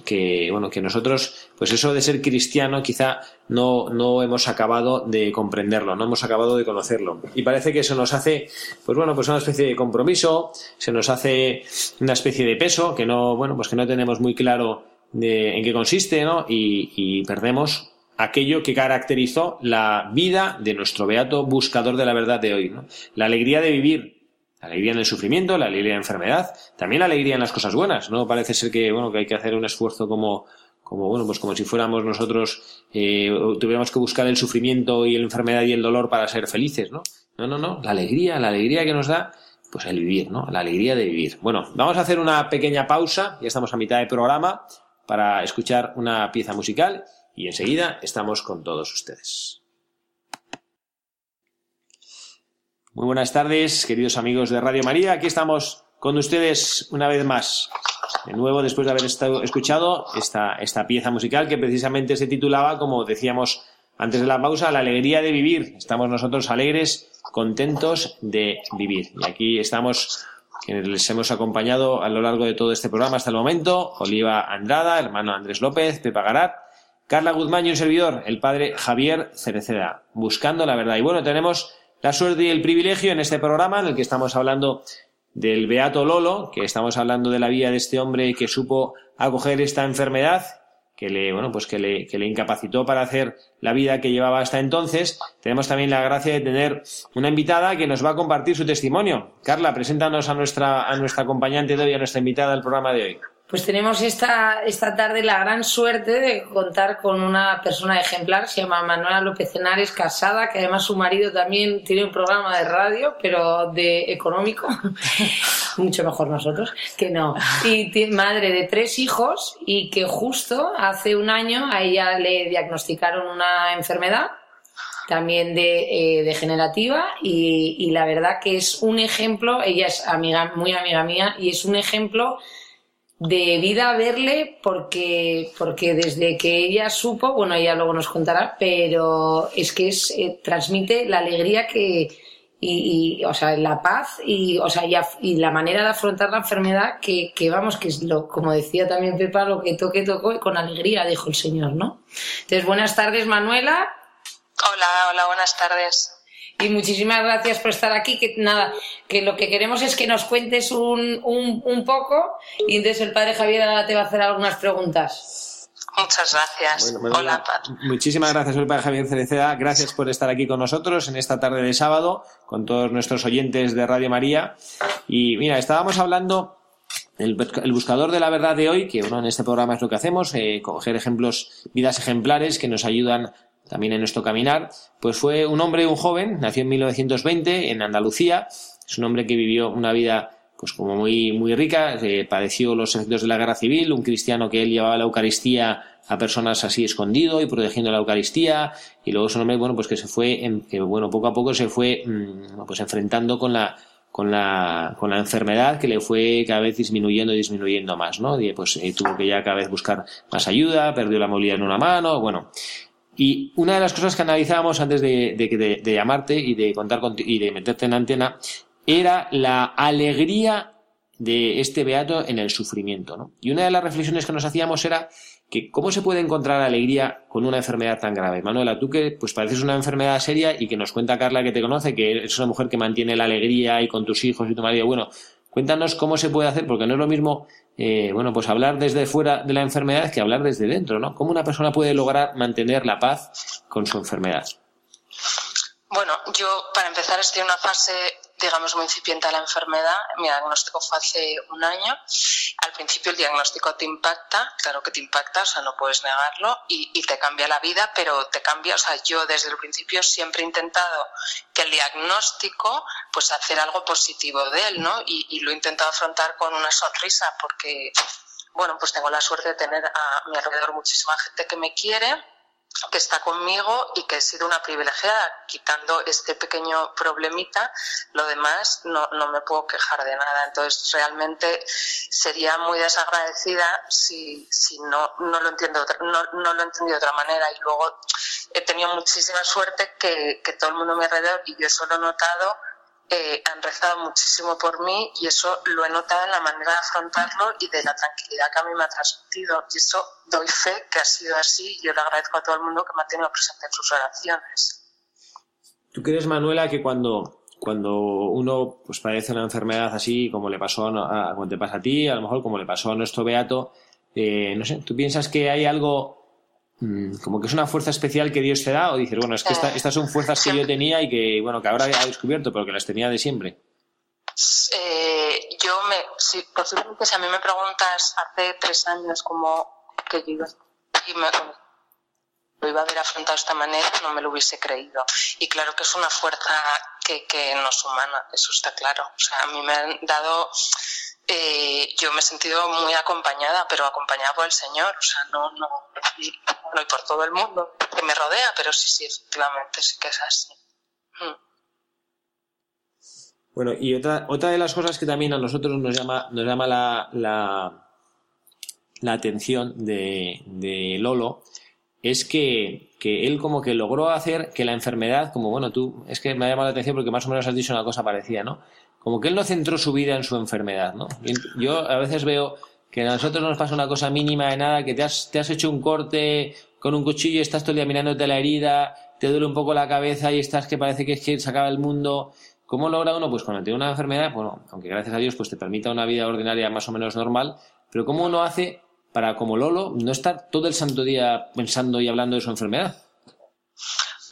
que bueno que nosotros pues eso de ser cristiano quizá no no hemos acabado de comprenderlo no hemos acabado de conocerlo. Y parece que eso nos hace pues bueno pues una especie de compromiso se nos hace una especie de peso que no bueno pues que no tenemos muy claro de, en qué consiste no y, perdemos aquello que caracterizó la vida de nuestro beato buscador de la verdad de hoy la alegría de vivir la alegría en el sufrimiento, la alegría en la enfermedad, también la alegría en las cosas buenas. No parece ser que bueno que hay que hacer un esfuerzo como como bueno pues como si fuéramos nosotros eh, tuviéramos que buscar el sufrimiento y la enfermedad y el dolor para ser felices, ¿no? No, no, no. La alegría, la alegría que nos da pues el vivir, ¿no? La alegría de vivir. Bueno, vamos a hacer una pequeña pausa. Ya estamos a mitad de programa para escuchar una pieza musical y enseguida estamos con todos ustedes. Muy buenas tardes, queridos amigos de Radio María. Aquí estamos con ustedes una vez más. De nuevo, después de haber estado, escuchado esta, esta pieza musical que precisamente se titulaba, como decíamos antes de la pausa, La alegría de vivir. Estamos nosotros alegres, contentos de vivir. Y aquí estamos, quienes les hemos acompañado a lo largo de todo este programa hasta el momento, Oliva Andrada, hermano Andrés López, Pepa Garat, Carla Guzmán y un servidor, el padre Javier Cereceda, buscando la verdad. Y bueno, tenemos la suerte y el privilegio en este programa en el que estamos hablando del Beato Lolo, que estamos hablando de la vida de este hombre que supo acoger esta enfermedad, que le, bueno, pues que le, que le incapacitó para hacer la vida que llevaba hasta entonces. Tenemos también la gracia de tener una invitada que nos va a compartir su testimonio. Carla, preséntanos a nuestra, a nuestra acompañante de hoy, a nuestra invitada al programa de hoy. Pues tenemos esta, esta tarde la gran suerte de contar con una persona ejemplar, se llama Manuela López Henares, casada, que además su marido también tiene un programa de radio, pero de económico, [laughs] mucho mejor nosotros, que no. Y madre de tres hijos y que justo hace un año a ella le diagnosticaron una enfermedad también de, eh, degenerativa y, y la verdad que es un ejemplo, ella es amiga, muy amiga mía y es un ejemplo de vida verle porque, porque desde que ella supo, bueno, ella luego nos contará, pero es que es, eh, transmite la alegría que, y, y, o sea, la paz y, o sea, y, y, la manera de afrontar la enfermedad que, que, vamos, que es lo, como decía también Pepa, lo que toque, tocó con alegría, dijo el Señor, ¿no? Entonces, buenas tardes, Manuela. Hola, hola, buenas tardes y muchísimas gracias por estar aquí. Que nada, que lo que queremos es que nos cuentes un, un, un poco y entonces el padre Javier ahora te va a hacer algunas preguntas. Muchas gracias. Bueno, bueno, Hola, Muchísimas gracias, el padre Javier Cereceda. Gracias por estar aquí con nosotros en esta tarde de sábado, con todos nuestros oyentes de Radio María. Y mira, estábamos hablando el, el, buscador de la verdad de hoy, que bueno, en este programa es lo que hacemos, eh, coger ejemplos, vidas ejemplares que nos ayudan también en nuestro caminar, pues fue un hombre, un joven, nació en 1920 en Andalucía, es un hombre que vivió una vida pues como muy, muy rica, padeció los efectos de la guerra civil, un cristiano que él llevaba la Eucaristía a personas así escondido y protegiendo la Eucaristía, y luego es un hombre, bueno, pues que se fue, que bueno, poco a poco se fue, mmm, pues enfrentando con la, con la, con la enfermedad que le fue cada vez disminuyendo y disminuyendo más, ¿no? Y pues eh, tuvo que ya cada vez buscar más ayuda, perdió la movilidad en una mano, bueno, y una de las cosas que analizábamos antes de, llamarte y de contar con, y de meterte en antena era la alegría de este beato en el sufrimiento. ¿no? Y una de las reflexiones que nos hacíamos era que cómo se puede encontrar alegría con una enfermedad tan grave. Manuela, tú que pues pareces una enfermedad seria y que nos cuenta Carla que te conoce, que eres una mujer que mantiene la alegría y con tus hijos y tu marido. Bueno, cuéntanos cómo se puede hacer, porque no es lo mismo eh, bueno, pues hablar desde fuera de la enfermedad que hablar desde dentro, ¿no? ¿Cómo una persona puede lograr mantener la paz con su enfermedad? Bueno, yo para empezar estoy en una fase, digamos, muy incipiente de la enfermedad. Mi diagnóstico fue hace un año. Al principio el diagnóstico te impacta, claro que te impacta, o sea, no puedes negarlo, y, y te cambia la vida, pero te cambia, o sea, yo desde el principio siempre he intentado que el diagnóstico, pues hacer algo positivo de él, ¿no? Y, y lo he intentado afrontar con una sonrisa, porque, bueno, pues tengo la suerte de tener a mi alrededor muchísima gente que me quiere que está conmigo y que he sido una privilegiada. Quitando este pequeño problemita, lo demás no, no me puedo quejar de nada. Entonces, realmente sería muy desagradecida si, si no, no, lo entiendo, no, no lo entendí de otra manera. Y luego he tenido muchísima suerte que, que todo el mundo a mi alrededor, y yo eso lo he notado, eh, han rezado muchísimo por mí y eso lo he notado en la manera de afrontarlo y de la tranquilidad que a mí me ha transmitido. Y eso doy fe que ha sido así y yo le agradezco a todo el mundo que me ha tenido presente en sus oraciones. ¿Tú crees, Manuela, que cuando, cuando uno pues, padece una enfermedad así, como le pasó a, como te pasa a ti, a lo mejor como le pasó a nuestro Beato, eh, no sé, ¿tú piensas que hay algo como que es una fuerza especial que Dios te da o dices, bueno, es que estas son fuerzas que yo tenía y que, bueno, que ahora he descubierto, pero que las tenía de siempre? Eh, yo me, si posiblemente si a mí me preguntas hace tres años como que yo iba, y me, lo iba a haber afrontado de esta manera, no me lo hubiese creído. Y claro que es una fuerza que, que no es humana, eso está claro. O sea, a mí me han dado eh, yo me he sentido muy acompañada, pero acompañada por el Señor, o sea, no, no, no y por todo el mundo que me rodea, pero sí, sí, efectivamente, sí que es así. Mm. Bueno, y otra, otra de las cosas que también a nosotros nos llama, nos llama la, la, la atención de, de Lolo es que, que, él como que logró hacer que la enfermedad, como bueno, tú, es que me ha llamado la atención porque más o menos has dicho una cosa parecida, ¿no? Como que él no centró su vida en su enfermedad, ¿no? Yo a veces veo que a nosotros nos pasa una cosa mínima de nada, que te has, te has hecho un corte con un cuchillo y estás todo el día mirándote la herida, te duele un poco la cabeza y estás que parece que es que se acaba el mundo. ¿Cómo logra uno? Pues cuando tiene una enfermedad, bueno, aunque gracias a Dios pues te permita una vida ordinaria más o menos normal, pero ¿cómo uno hace para, como Lolo, no estar todo el santo día pensando y hablando de su enfermedad?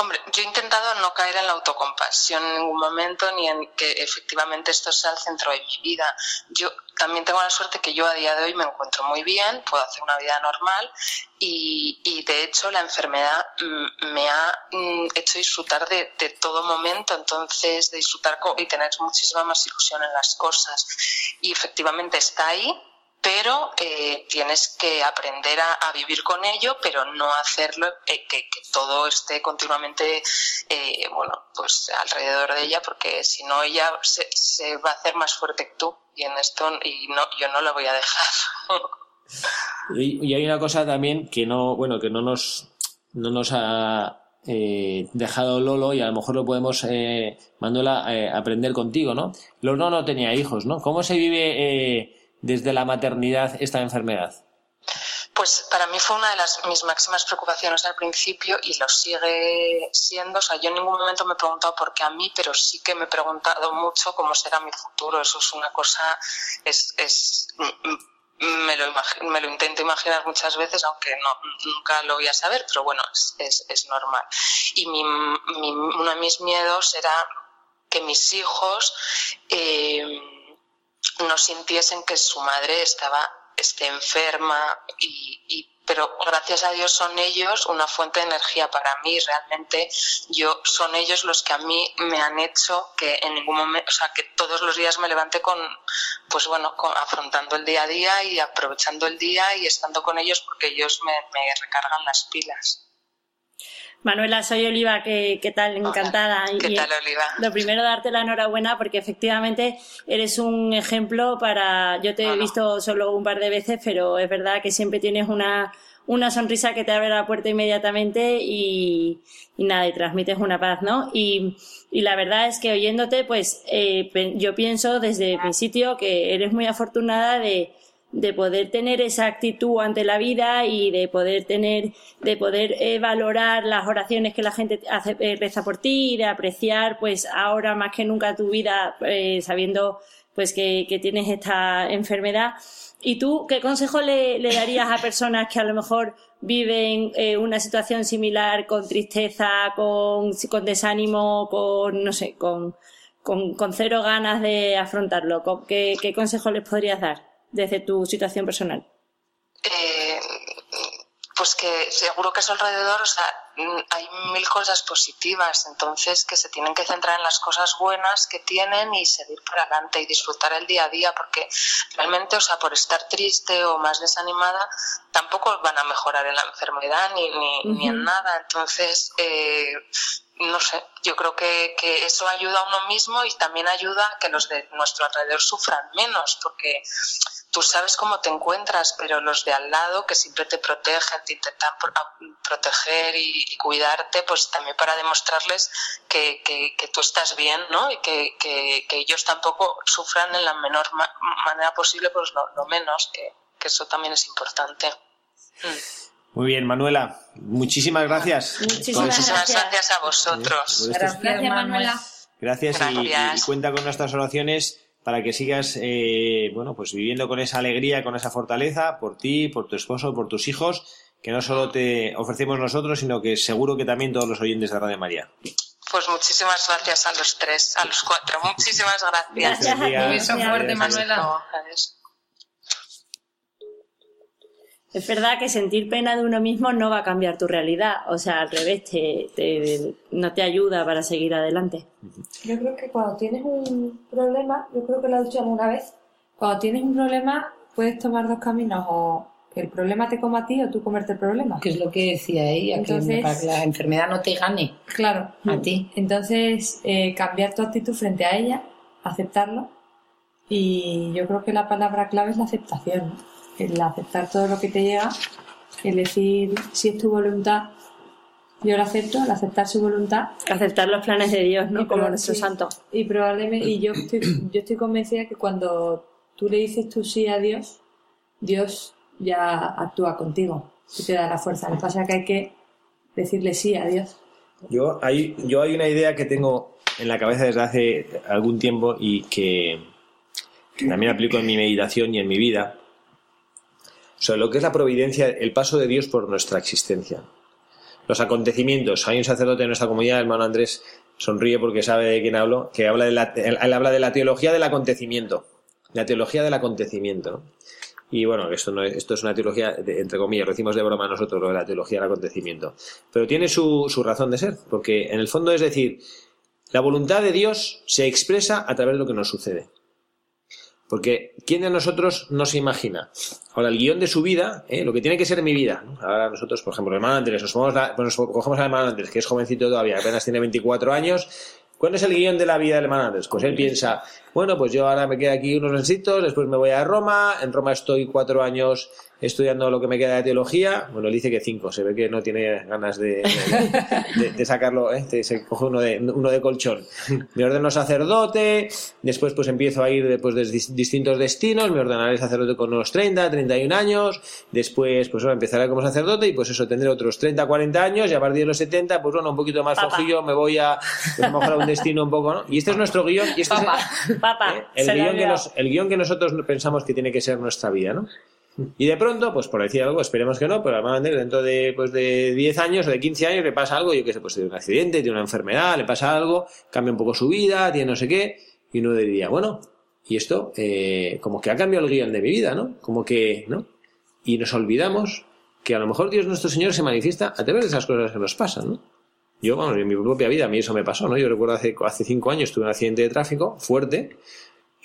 Hombre, yo he intentado no en la autocompasión en ningún momento ni en que efectivamente esto sea el centro de mi vida. Yo también tengo la suerte que yo a día de hoy me encuentro muy bien, puedo hacer una vida normal y, de hecho la enfermedad me ha mm, hecho disfrutar de, de, todo momento, entonces de disfrutar y tener muchísima más ilusión en las cosas. Y efectivamente está ahí, pero eh, tienes que aprender a, vivir con ello, pero no hacerlo eh, que, todo esté continuamente, eh, bueno, pues alrededor de ella, porque si no ella se, va a hacer más fuerte que tú y en esto y no, yo no la voy a dejar. y, hay una cosa también que no, bueno, que no nos, no nos ha dejado Lolo y a lo mejor lo podemos, Manuela, aprender contigo, ¿no? Lolo no tenía hijos, ¿no? ¿Cómo se vive desde la maternidad esta enfermedad? Pues para mí fue una de las, mis máximas preocupaciones al principio y lo sigue siendo. O sea, yo en ningún momento me he preguntado por qué a mí, pero sí que me he preguntado mucho cómo será mi futuro. Eso es una cosa, es, me lo, me lo intento imaginar muchas veces, aunque no, nunca lo voy a saber, pero bueno, es, es, normal. Y mi, mi, uno de mis miedos era que mis hijos eh, no sintiesen que su madre estaba esté enferma y, pero gracias a Dios son ellos una fuente de energía para mí realmente yo son ellos los que a mí me han hecho que en ningún momento o sea que todos los días me levante con pues bueno afrontando el día a día y aprovechando el día y estando con ellos porque ellos me recargan las pilas Manuela, soy Oliva, ¿qué, tal? Encantada. ¿Qué tal, Oliva? Lo primero, darte la enhorabuena porque efectivamente eres un ejemplo para... Yo te he visto solo un par de veces, pero es verdad que siempre tienes una, una sonrisa que te abre la puerta inmediatamente y, y nada, y transmites una paz, ¿no? Y, y la verdad es que oyéndote, pues eh, yo pienso desde mi sitio que eres muy afortunada de de poder tener esa actitud ante la vida y de poder tener, de poder eh, valorar las oraciones que la gente hace, eh, reza por ti y de apreciar, pues ahora más que nunca tu vida, eh, sabiendo pues que, que, tienes esta enfermedad. ¿Y tú qué consejo le, darías a personas que a lo mejor viven una situación similar con tristeza, con, con desánimo, con, no sé, con, con, con cero ganas de afrontarlo? ¿Qué, ¿Qué consejo les podrías dar? Desde tu situación personal? Eh, pues que seguro que a su alrededor o sea, hay mil cosas positivas, entonces que se tienen que centrar en las cosas buenas que tienen y seguir para adelante y disfrutar el día a día, porque realmente, o sea, por estar triste o más desanimada, tampoco van a mejorar en la enfermedad ni, ni, en nada. Entonces, eh, no sé, yo creo que, que, eso ayuda a uno mismo y también ayuda a que los de nuestro alrededor sufran menos, porque tú sabes cómo te encuentras, pero los de al lado que siempre te protegen, te intentan proteger y, cuidarte, pues también para demostrarles que, tú estás bien, ¿no? Y que, ellos tampoco sufran en la menor manera posible, pues lo, menos, que, eso también es importante. Mm. Muy bien, Manuela, muchísimas gracias. Muchísimas, gracias. a vosotros. Gracias, Manuela. Gracias, Y, cuenta con nuestras oraciones para que sigas eh, bueno pues viviendo con esa alegría, con esa fortaleza por ti, por tu esposo, por tus hijos, que no solo te ofrecemos nosotros, sino que seguro que también todos los oyentes de Radio María. Pues muchísimas gracias a los tres, a los cuatro. Muchísimas gracias. Un beso fuerte, Manuela es verdad que sentir pena de uno mismo no va a cambiar tu realidad, o sea, al revés, te, no te ayuda para seguir adelante. Yo creo que cuando tienes un problema, yo creo que lo he dicho alguna vez, cuando tienes un problema puedes tomar dos caminos, o que el problema te coma a ti o tú comerte el problema. Que es lo que decía ella, que para que la enfermedad no te gane. Claro. A ti. Entonces, eh, cambiar tu actitud frente a ella, aceptarlo, y yo creo que la palabra clave es la aceptación el aceptar todo lo que te llega, el decir si es tu voluntad, yo lo acepto, el aceptar su voluntad. Aceptar los planes de Dios, ¿no? Como nuestro santo. Y probablemente, y yo estoy, [clears throat] yo estoy convencida que cuando tú le dices tu sí a Dios, Dios ya actúa contigo y te da la fuerza. Lo que pasa es que hay que decirle sí a Dios. Yo hay, yo hay una idea que tengo en la cabeza desde hace algún tiempo y que también aplico en mi meditación y en mi vida, sobre lo que es la providencia, el paso de Dios por nuestra existencia. Los acontecimientos. Hay un sacerdote de nuestra comunidad, hermano Andrés, sonríe porque sabe de quién hablo, que habla de la, él habla de la teología del acontecimiento. La teología del acontecimiento. Y bueno, esto, no es, esto es una teología, entre comillas, lo decimos de broma nosotros, lo de la teología del acontecimiento. Pero tiene su, su razón de ser, porque en el fondo es decir, la voluntad de Dios se expresa a través de lo que nos sucede. Porque ¿quién de nosotros no se imagina? Ahora, el guion de su vida, ¿eh? lo que tiene que ser mi vida. Ahora nosotros, por ejemplo, hermano Andrés, nos, pues cogemos al hermano Andrés, que es jovencito todavía, apenas tiene 24 años. ¿Cuál es el guion de la vida del hermano Andrés? Pues él piensa, bueno, pues yo ahora me quedo aquí unos meses, después me voy a Roma, en Roma estoy cuatro años estudiando lo que me queda de teología. Bueno, él dice que cinco, se ve que no tiene ganas de, de, sacarlo, ¿eh? se coge uno de, uno de colchón. Me ordeno sacerdote, después pues empiezo a ir después de distintos destinos, me ordenaré sacerdote con unos 30, 31 años, después pues bueno, empezaré como sacerdote y pues eso, tendré otros 30, 40 años y a partir de los 70, pues bueno, un poquito más flojillo, me voy a, pues, a lo mejor a un destino un poco, ¿no? Y este es nuestro guion, y este es Papá. [laughs] el, guion que el guion que nosotros pensamos que tiene que ser nuestra vida, ¿no? [laughs] Y de pronto, pues por decir algo, esperemos que no, pero a dentro de, pues de 10 años o de 15 años le pasa algo, yo qué sé, pues tiene un accidente, tiene una enfermedad, le pasa algo, cambia un poco su vida, tiene no sé qué, y uno diría, bueno, y esto, eh, como que ha cambiado el guion de mi vida, ¿no? Como que, ¿no? Y nos olvidamos que a lo mejor Dios nuestro Señor se manifiesta a través de esas cosas que nos pasan, ¿no? Yo, vamos, en mi propia vida a mí eso me pasó, ¿no? Yo recuerdo hace, hace cinco años tuve un accidente de tráfico fuerte,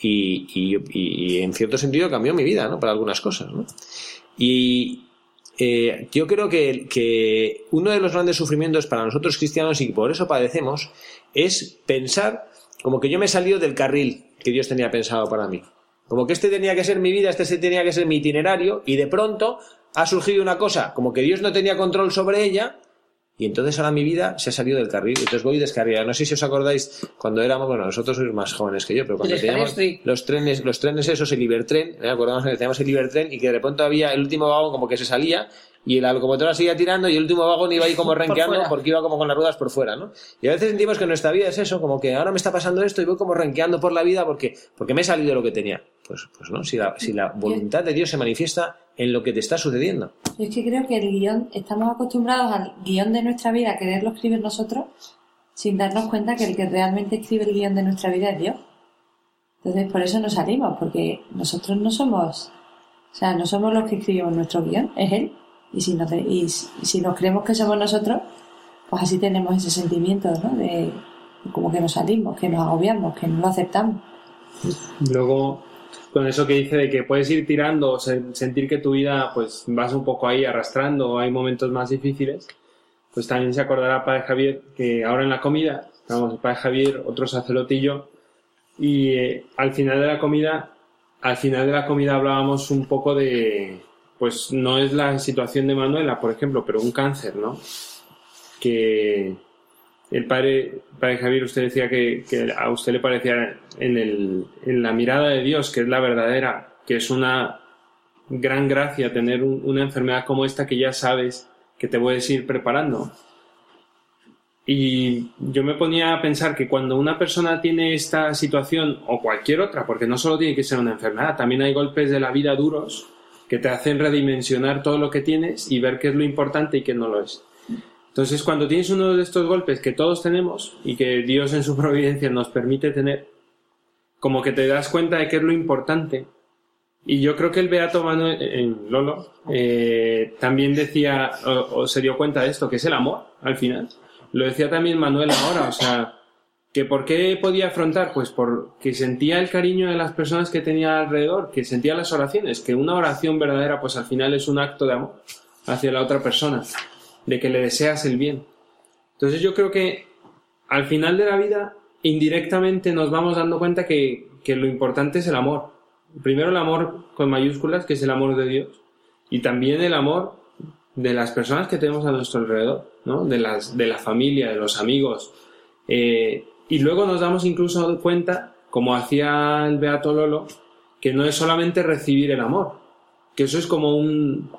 y, en cierto sentido cambió mi vida, ¿no? Para algunas cosas, ¿no? Y eh, yo creo que, que, uno de los grandes sufrimientos para nosotros cristianos y por eso padecemos es pensar como que yo me he salido del carril que Dios tenía pensado para mí. Como que este tenía que ser mi vida, este tenía que ser mi itinerario y de pronto ha surgido una cosa como que Dios no tenía control sobre ella y entonces ahora mi vida se ha salido del carril. Entonces voy descarriada. No sé si os acordáis cuando éramos, bueno, nosotros sois más jóvenes que yo, pero cuando teníamos los trenes, los trenes esos, el Ibertren, ¿eh? acordamos que teníamos el Ibertren y que de pronto había el último vagón como que se salía y la locomotora seguía tirando y el último vagón iba ahí como [laughs] renqueando porque iba como con las ruedas por fuera, ¿no? Y a veces sentimos que nuestra vida es eso, como que ahora me está pasando esto y voy como renqueando por la vida porque, porque me he salido de lo que tenía. Pues, pues no, si la, si la voluntad de Dios se manifiesta en lo que te está sucediendo. Yo es que creo que el guion, estamos acostumbrados al guion de nuestra vida, a quererlo escribir nosotros, sin darnos cuenta que el que realmente escribe el guion de nuestra vida es Dios. Entonces, por eso nos salimos, porque nosotros no somos, o sea, no somos los que escribimos nuestro guion, es Él. Y si, nos, y, si nos creemos que somos nosotros, pues así tenemos ese sentimiento, ¿no? De como que nos salimos, que nos agobiamos, que no lo aceptamos. Luego, con eso que dice de que puedes ir tirando, sentir que tu vida pues vas un poco ahí arrastrando, hay momentos más difíciles, pues también se acordará Padre Javier que ahora en la comida, estamos Padre Javier, otro sacerdotillo, y eh, al final de la comida al final de la comida hablábamos un poco de, pues no es la situación de Manuela, por ejemplo, pero un cáncer, ¿no? Que el padre, padre Javier, usted decía que, a usted le parecía en, el, en la mirada de Dios, que es la verdadera, que es una gran gracia tener una enfermedad como esta que ya sabes que te puedes ir preparando. Y yo me ponía a pensar que cuando una persona tiene esta situación o cualquier otra, porque no solo tiene que ser una enfermedad, también hay golpes de la vida duros que te hacen redimensionar todo lo que tienes y ver qué es lo importante y qué no lo es. Entonces, cuando tienes uno de estos golpes que todos tenemos y que Dios en su [laughs] providencia nos permite tener, como que te das cuenta de qué es lo importante. Y yo creo que el Beato Manuel, en Lolo, eh, también decía, o se dio cuenta de esto, que es el amor, al final. Lo decía también Manuel ahora, o sea, que por qué podía afrontar, pues porque sentía el cariño de las personas que tenía alrededor, que sentía las oraciones, que una oración verdadera, pues al final es un acto de amor hacia la otra persona, de que le deseas el bien. Entonces yo creo que al final de la vida, indirectamente nos vamos dando cuenta que, que lo importante es el amor. Primero el amor con mayúsculas, que es el amor de Dios, y también el amor de las personas que tenemos a nuestro alrededor, ¿no? de, las, de la familia, de los amigos. Eh, y luego nos damos incluso cuenta, como hacía el Beato Lolo, que no es solamente recibir el amor, que eso es como un,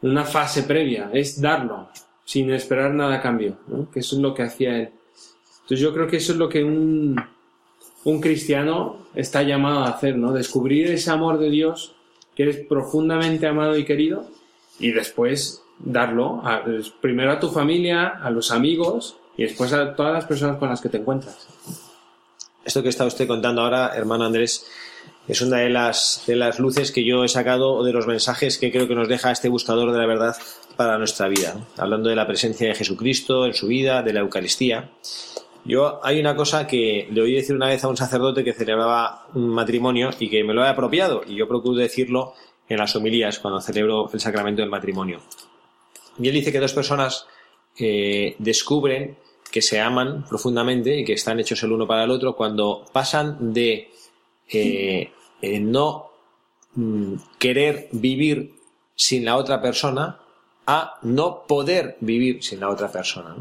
una fase previa, es darlo, sin esperar nada a cambio, que eso es lo que hacía él. Entonces yo creo que eso es lo que un, un cristiano está llamado a hacer, ¿no? Descubrir ese amor de Dios, que eres profundamente amado y querido, y después darlo a, primero a tu familia, a los amigos y después a todas las personas con las que te encuentras. Esto que está usted contando ahora, hermano Andrés, es una de las, de las luces que yo he sacado o de los mensajes que creo que nos deja este buscador de la verdad para nuestra vida. Hablando de la presencia de Jesucristo en su vida, de la Eucaristía. Yo hay una cosa que le oí decir una vez a un sacerdote que celebraba un matrimonio y que me lo he apropiado y yo procuro decirlo en las homilías cuando celebro el sacramento del matrimonio. Y él dice que dos personas eh, descubren que se aman profundamente y que están hechos el uno para el otro cuando pasan de eh, eh, no mm, querer vivir sin la otra persona a no poder vivir sin la otra persona.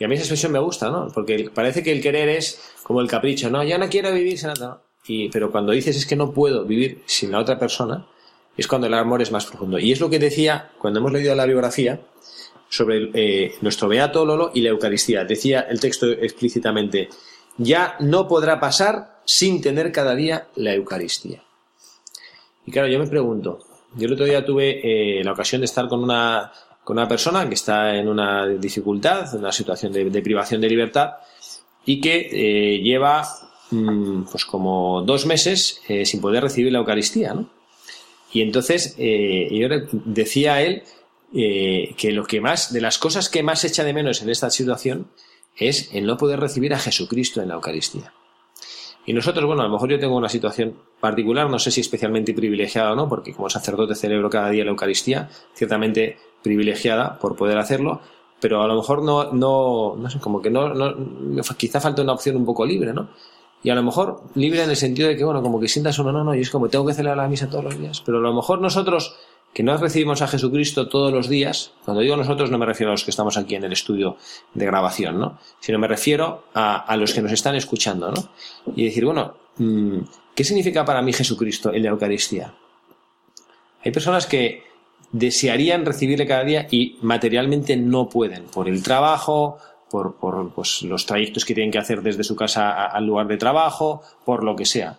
Y a mí esa expresión me gusta, ¿no? Porque parece que el querer es como el capricho, no, ya no quiero vivir sin otra. Y, pero cuando dices es que no puedo vivir sin la otra persona, es cuando el amor es más profundo. Y es lo que decía cuando hemos leído la biografía sobre eh, nuestro Beato Lolo y la Eucaristía. Decía el texto explícitamente, ya no podrá pasar sin tener cada día la Eucaristía. Y claro, yo me pregunto, yo el otro día tuve eh, la ocasión de estar con una, con una persona que está en una dificultad, en una situación de, privación de libertad, y que eh, lleva mm, pues como dos meses sin poder recibir la Eucaristía, ¿no? Y entonces eh, yo decía él eh, que lo que más, de las cosas que más echa de menos en esta situación es el no poder recibir a Jesucristo en la Eucaristía. Y nosotros, bueno, a lo mejor yo tengo una situación particular, no sé si especialmente privilegiada o no, porque como sacerdote celebro cada día la Eucaristía, ciertamente privilegiada por poder hacerlo, pero a lo mejor no, no, no sé, como que no, no, quizá falta una opción un poco libre, ¿no? Y a lo mejor libre en el sentido de que, bueno, como que sientas uno, no, no, y es como tengo que celebrar la misa todos los días. Pero a lo mejor nosotros, que no recibimos a Jesucristo todos los días, cuando digo nosotros no me refiero a los que estamos aquí en el estudio de grabación, ¿no? Sino me refiero a, a los que nos están escuchando, ¿no? Y decir, bueno, mm, ¿qué significa para mí Jesucristo en la Eucaristía? Hay personas que desearían recibirle cada día y materialmente no pueden, por el trabajo, por, por pues, los trayectos que tienen que hacer desde su casa al lugar de trabajo, por lo que sea.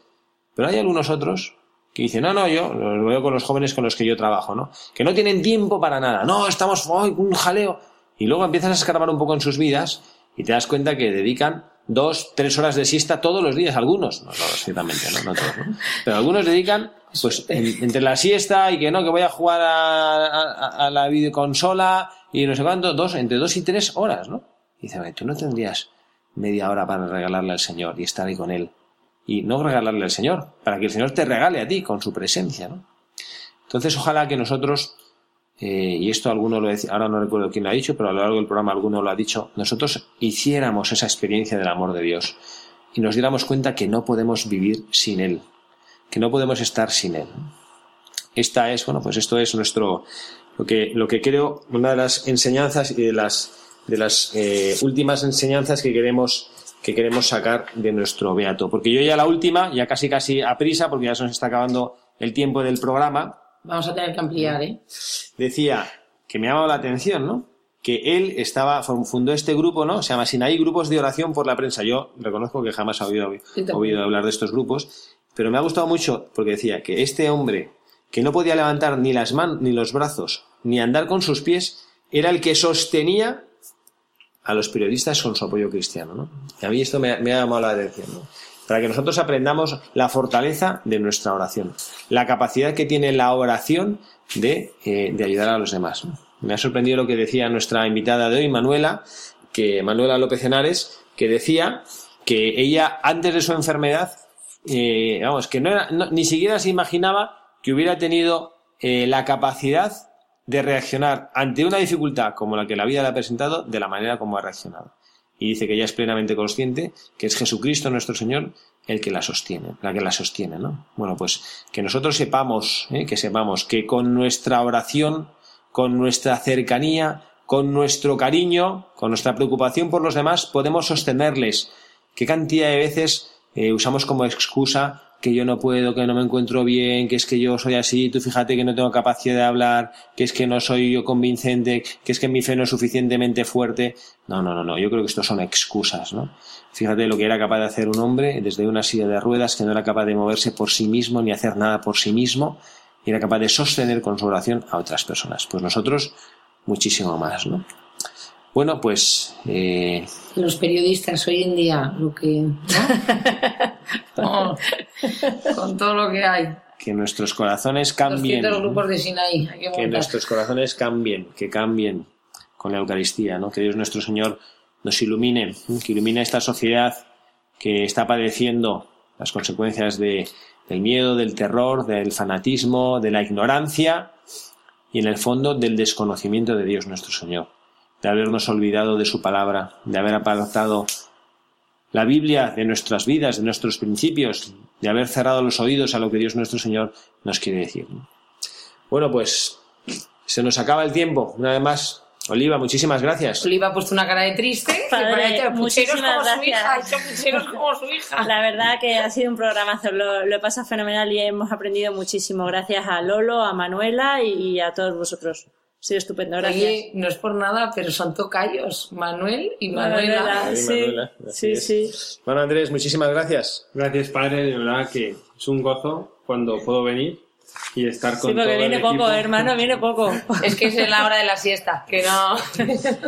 Pero hay algunos otros que dicen, no, no, yo lo veo con los jóvenes con los que yo trabajo, ¿no? Que no tienen tiempo para nada. No, estamos, hoy un jaleo. Y luego empiezas a escarbar un poco en sus vidas y te das cuenta que dedican dos, tres horas de siesta todos los días, algunos, no, no ciertamente, ¿no? no todos, ¿no? Pero algunos dedican, pues, entre la siesta y que no, que voy a jugar a, a, a la videoconsola y no sé cuánto, dos, entre dos y tres horas, ¿no? dice, tú no tendrías media hora para regalarle al Señor y estar ahí con Él. Y no regalarle al Señor, para que el Señor te regale a ti con su presencia. ¿no? Entonces, ojalá que nosotros, eh, y esto alguno lo decía, ahora no recuerdo quién lo ha dicho, pero a lo largo del programa alguno lo ha dicho, nosotros hiciéramos esa experiencia del amor de Dios y nos diéramos cuenta que no podemos vivir sin Él. que no podemos estar sin Él. Esta es, bueno, pues esto es nuestro, lo que, lo que creo, una de las enseñanzas y de las, de las eh, últimas enseñanzas que queremos, que queremos sacar de nuestro beato. Porque yo ya la última, ya casi casi a prisa, porque ya se nos está acabando el tiempo del programa. Vamos a tener que ampliar, ¿eh? Decía que me ha llamado la atención, ¿no? Que él estaba, fundó este grupo, ¿no? Se llama Sinaí Grupos de Oración por la Prensa. Yo reconozco que jamás he oído, oído hablar de estos grupos, pero me ha gustado mucho porque decía que este hombre que no podía levantar ni las manos ni los brazos, ni andar con sus pies, era el que sostenía a los periodistas con su apoyo cristiano. ¿no? Y a mí esto me, ha llamado la atención. ¿no? Para que nosotros aprendamos la fortaleza de nuestra oración, la capacidad que tiene la oración de, eh, de ayudar a los demás. Me ha sorprendido lo que decía nuestra invitada de hoy, Manuela, que Manuela López Henares, que decía que ella antes de su enfermedad, eh, vamos, que no era, ni siquiera se imaginaba que hubiera tenido eh, la capacidad de reaccionar ante una dificultad como la que la vida le ha presentado de la manera como ha reaccionado. Y dice que ella es plenamente consciente que es Jesucristo nuestro Señor el que la sostiene, la que la sostiene, ¿no? Bueno, pues que nosotros sepamos, ¿eh? que sepamos que con nuestra oración, con nuestra cercanía, con nuestro cariño, con nuestra preocupación por los demás, podemos sostenerles. ¿Qué cantidad de veces eh, usamos como excusa que yo no puedo, que no me encuentro bien, que es que yo soy así, tú fíjate que no tengo capacidad de hablar, que es que no soy yo convincente, que es que mi fe no es suficientemente fuerte. No, no, no, no, yo creo que esto son excusas, ¿no? Fíjate lo que era capaz de hacer un hombre desde una silla de ruedas que no era capaz de moverse por sí mismo ni hacer nada por sí mismo y era capaz de sostener con su oración a otras personas. Pues nosotros muchísimo más, ¿no? Bueno, pues. Eh... Los periodistas hoy en día, lo que. [laughs] [laughs] con todo lo que hay. Que nuestros corazones cambien. grupos de Sinaí. Que, nuestros corazones cambien, que cambien con la Eucaristía, ¿no? Que Dios nuestro Señor nos ilumine, que ilumine esta sociedad que está padeciendo las consecuencias de, del miedo, del terror, del fanatismo, de la ignorancia y en el fondo del desconocimiento de Dios nuestro Señor de habernos olvidado de su palabra, de haber apartado la Biblia de nuestras vidas, de nuestros principios, de haber cerrado los oídos a lo que Dios nuestro Señor nos quiere decir. Bueno, pues se nos acaba el tiempo. Una vez más, Oliva, muchísimas gracias. Oliva ha puesto una cara de triste. muchísimas gracias. como su hija. La verdad que ha sido un programazo. Lo, lo he pasado fenomenal y hemos aprendido muchísimo. Gracias a Lolo, a Manuela y a todos vosotros. Sí, estupendo, gracias. no es por nada, pero son tocayos, Manuel y Manuela. sí, sí, Bueno, Andrés, muchísimas gracias. Gracias, padre, de verdad que es un gozo cuando puedo venir y estar con Sí, porque viene poco, hermano, viene poco. [laughs] Es que es la hora de la siesta, que no...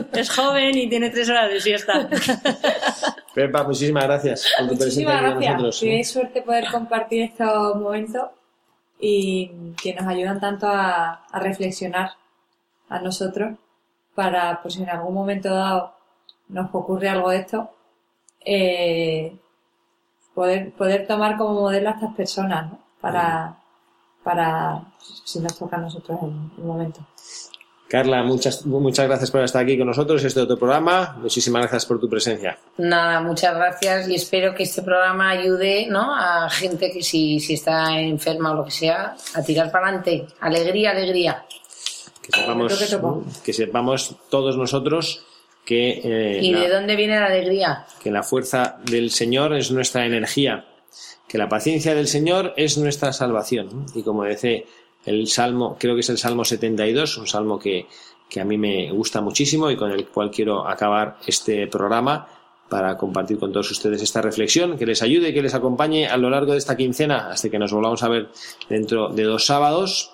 [laughs] es joven y tiene tres horas de siesta. [laughs] Pepa, muchísimas gracias por tu presencia con nosotros. Qué suerte poder compartir estos momentos y que nos ayudan tanto a reflexionar a nosotros para, pues si en algún momento dado nos ocurre algo de esto, eh, poder, poder tomar como modelo a estas personas, Para, para, si nos toca a nosotros en un momento. Carla, muchas, muchas gracias por estar aquí con nosotros, este otro programa. Muchísimas gracias por tu presencia. Nada, muchas gracias y espero que este programa ayude ¿no? a gente que si, si está enferma o lo que sea, a tirar para adelante. Alegría, alegría que sepamos, que sepamos todos nosotros que... Eh, ¿Y de dónde viene la alegría? Que la fuerza del Señor es nuestra energía, que la paciencia del Señor es nuestra salvación. Y como dice el Salmo, creo que es el Salmo 72, un salmo que, que a mí me gusta muchísimo y con el cual quiero acabar este programa para compartir con todos ustedes esta reflexión, que les ayude, que les acompañe a lo largo de esta quincena, hasta que nos volvamos a ver dentro de dos sábados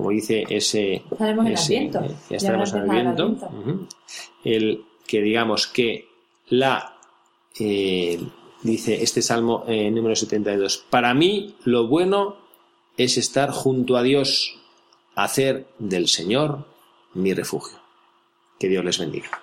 como dice ese... Estaremos en Adviento. ya estaremos en Adviento. El que digamos que la... Eh, dice este Salmo eh, número 72. Para mí lo bueno es estar junto a Dios, hacer del Señor mi refugio. Que Dios les bendiga.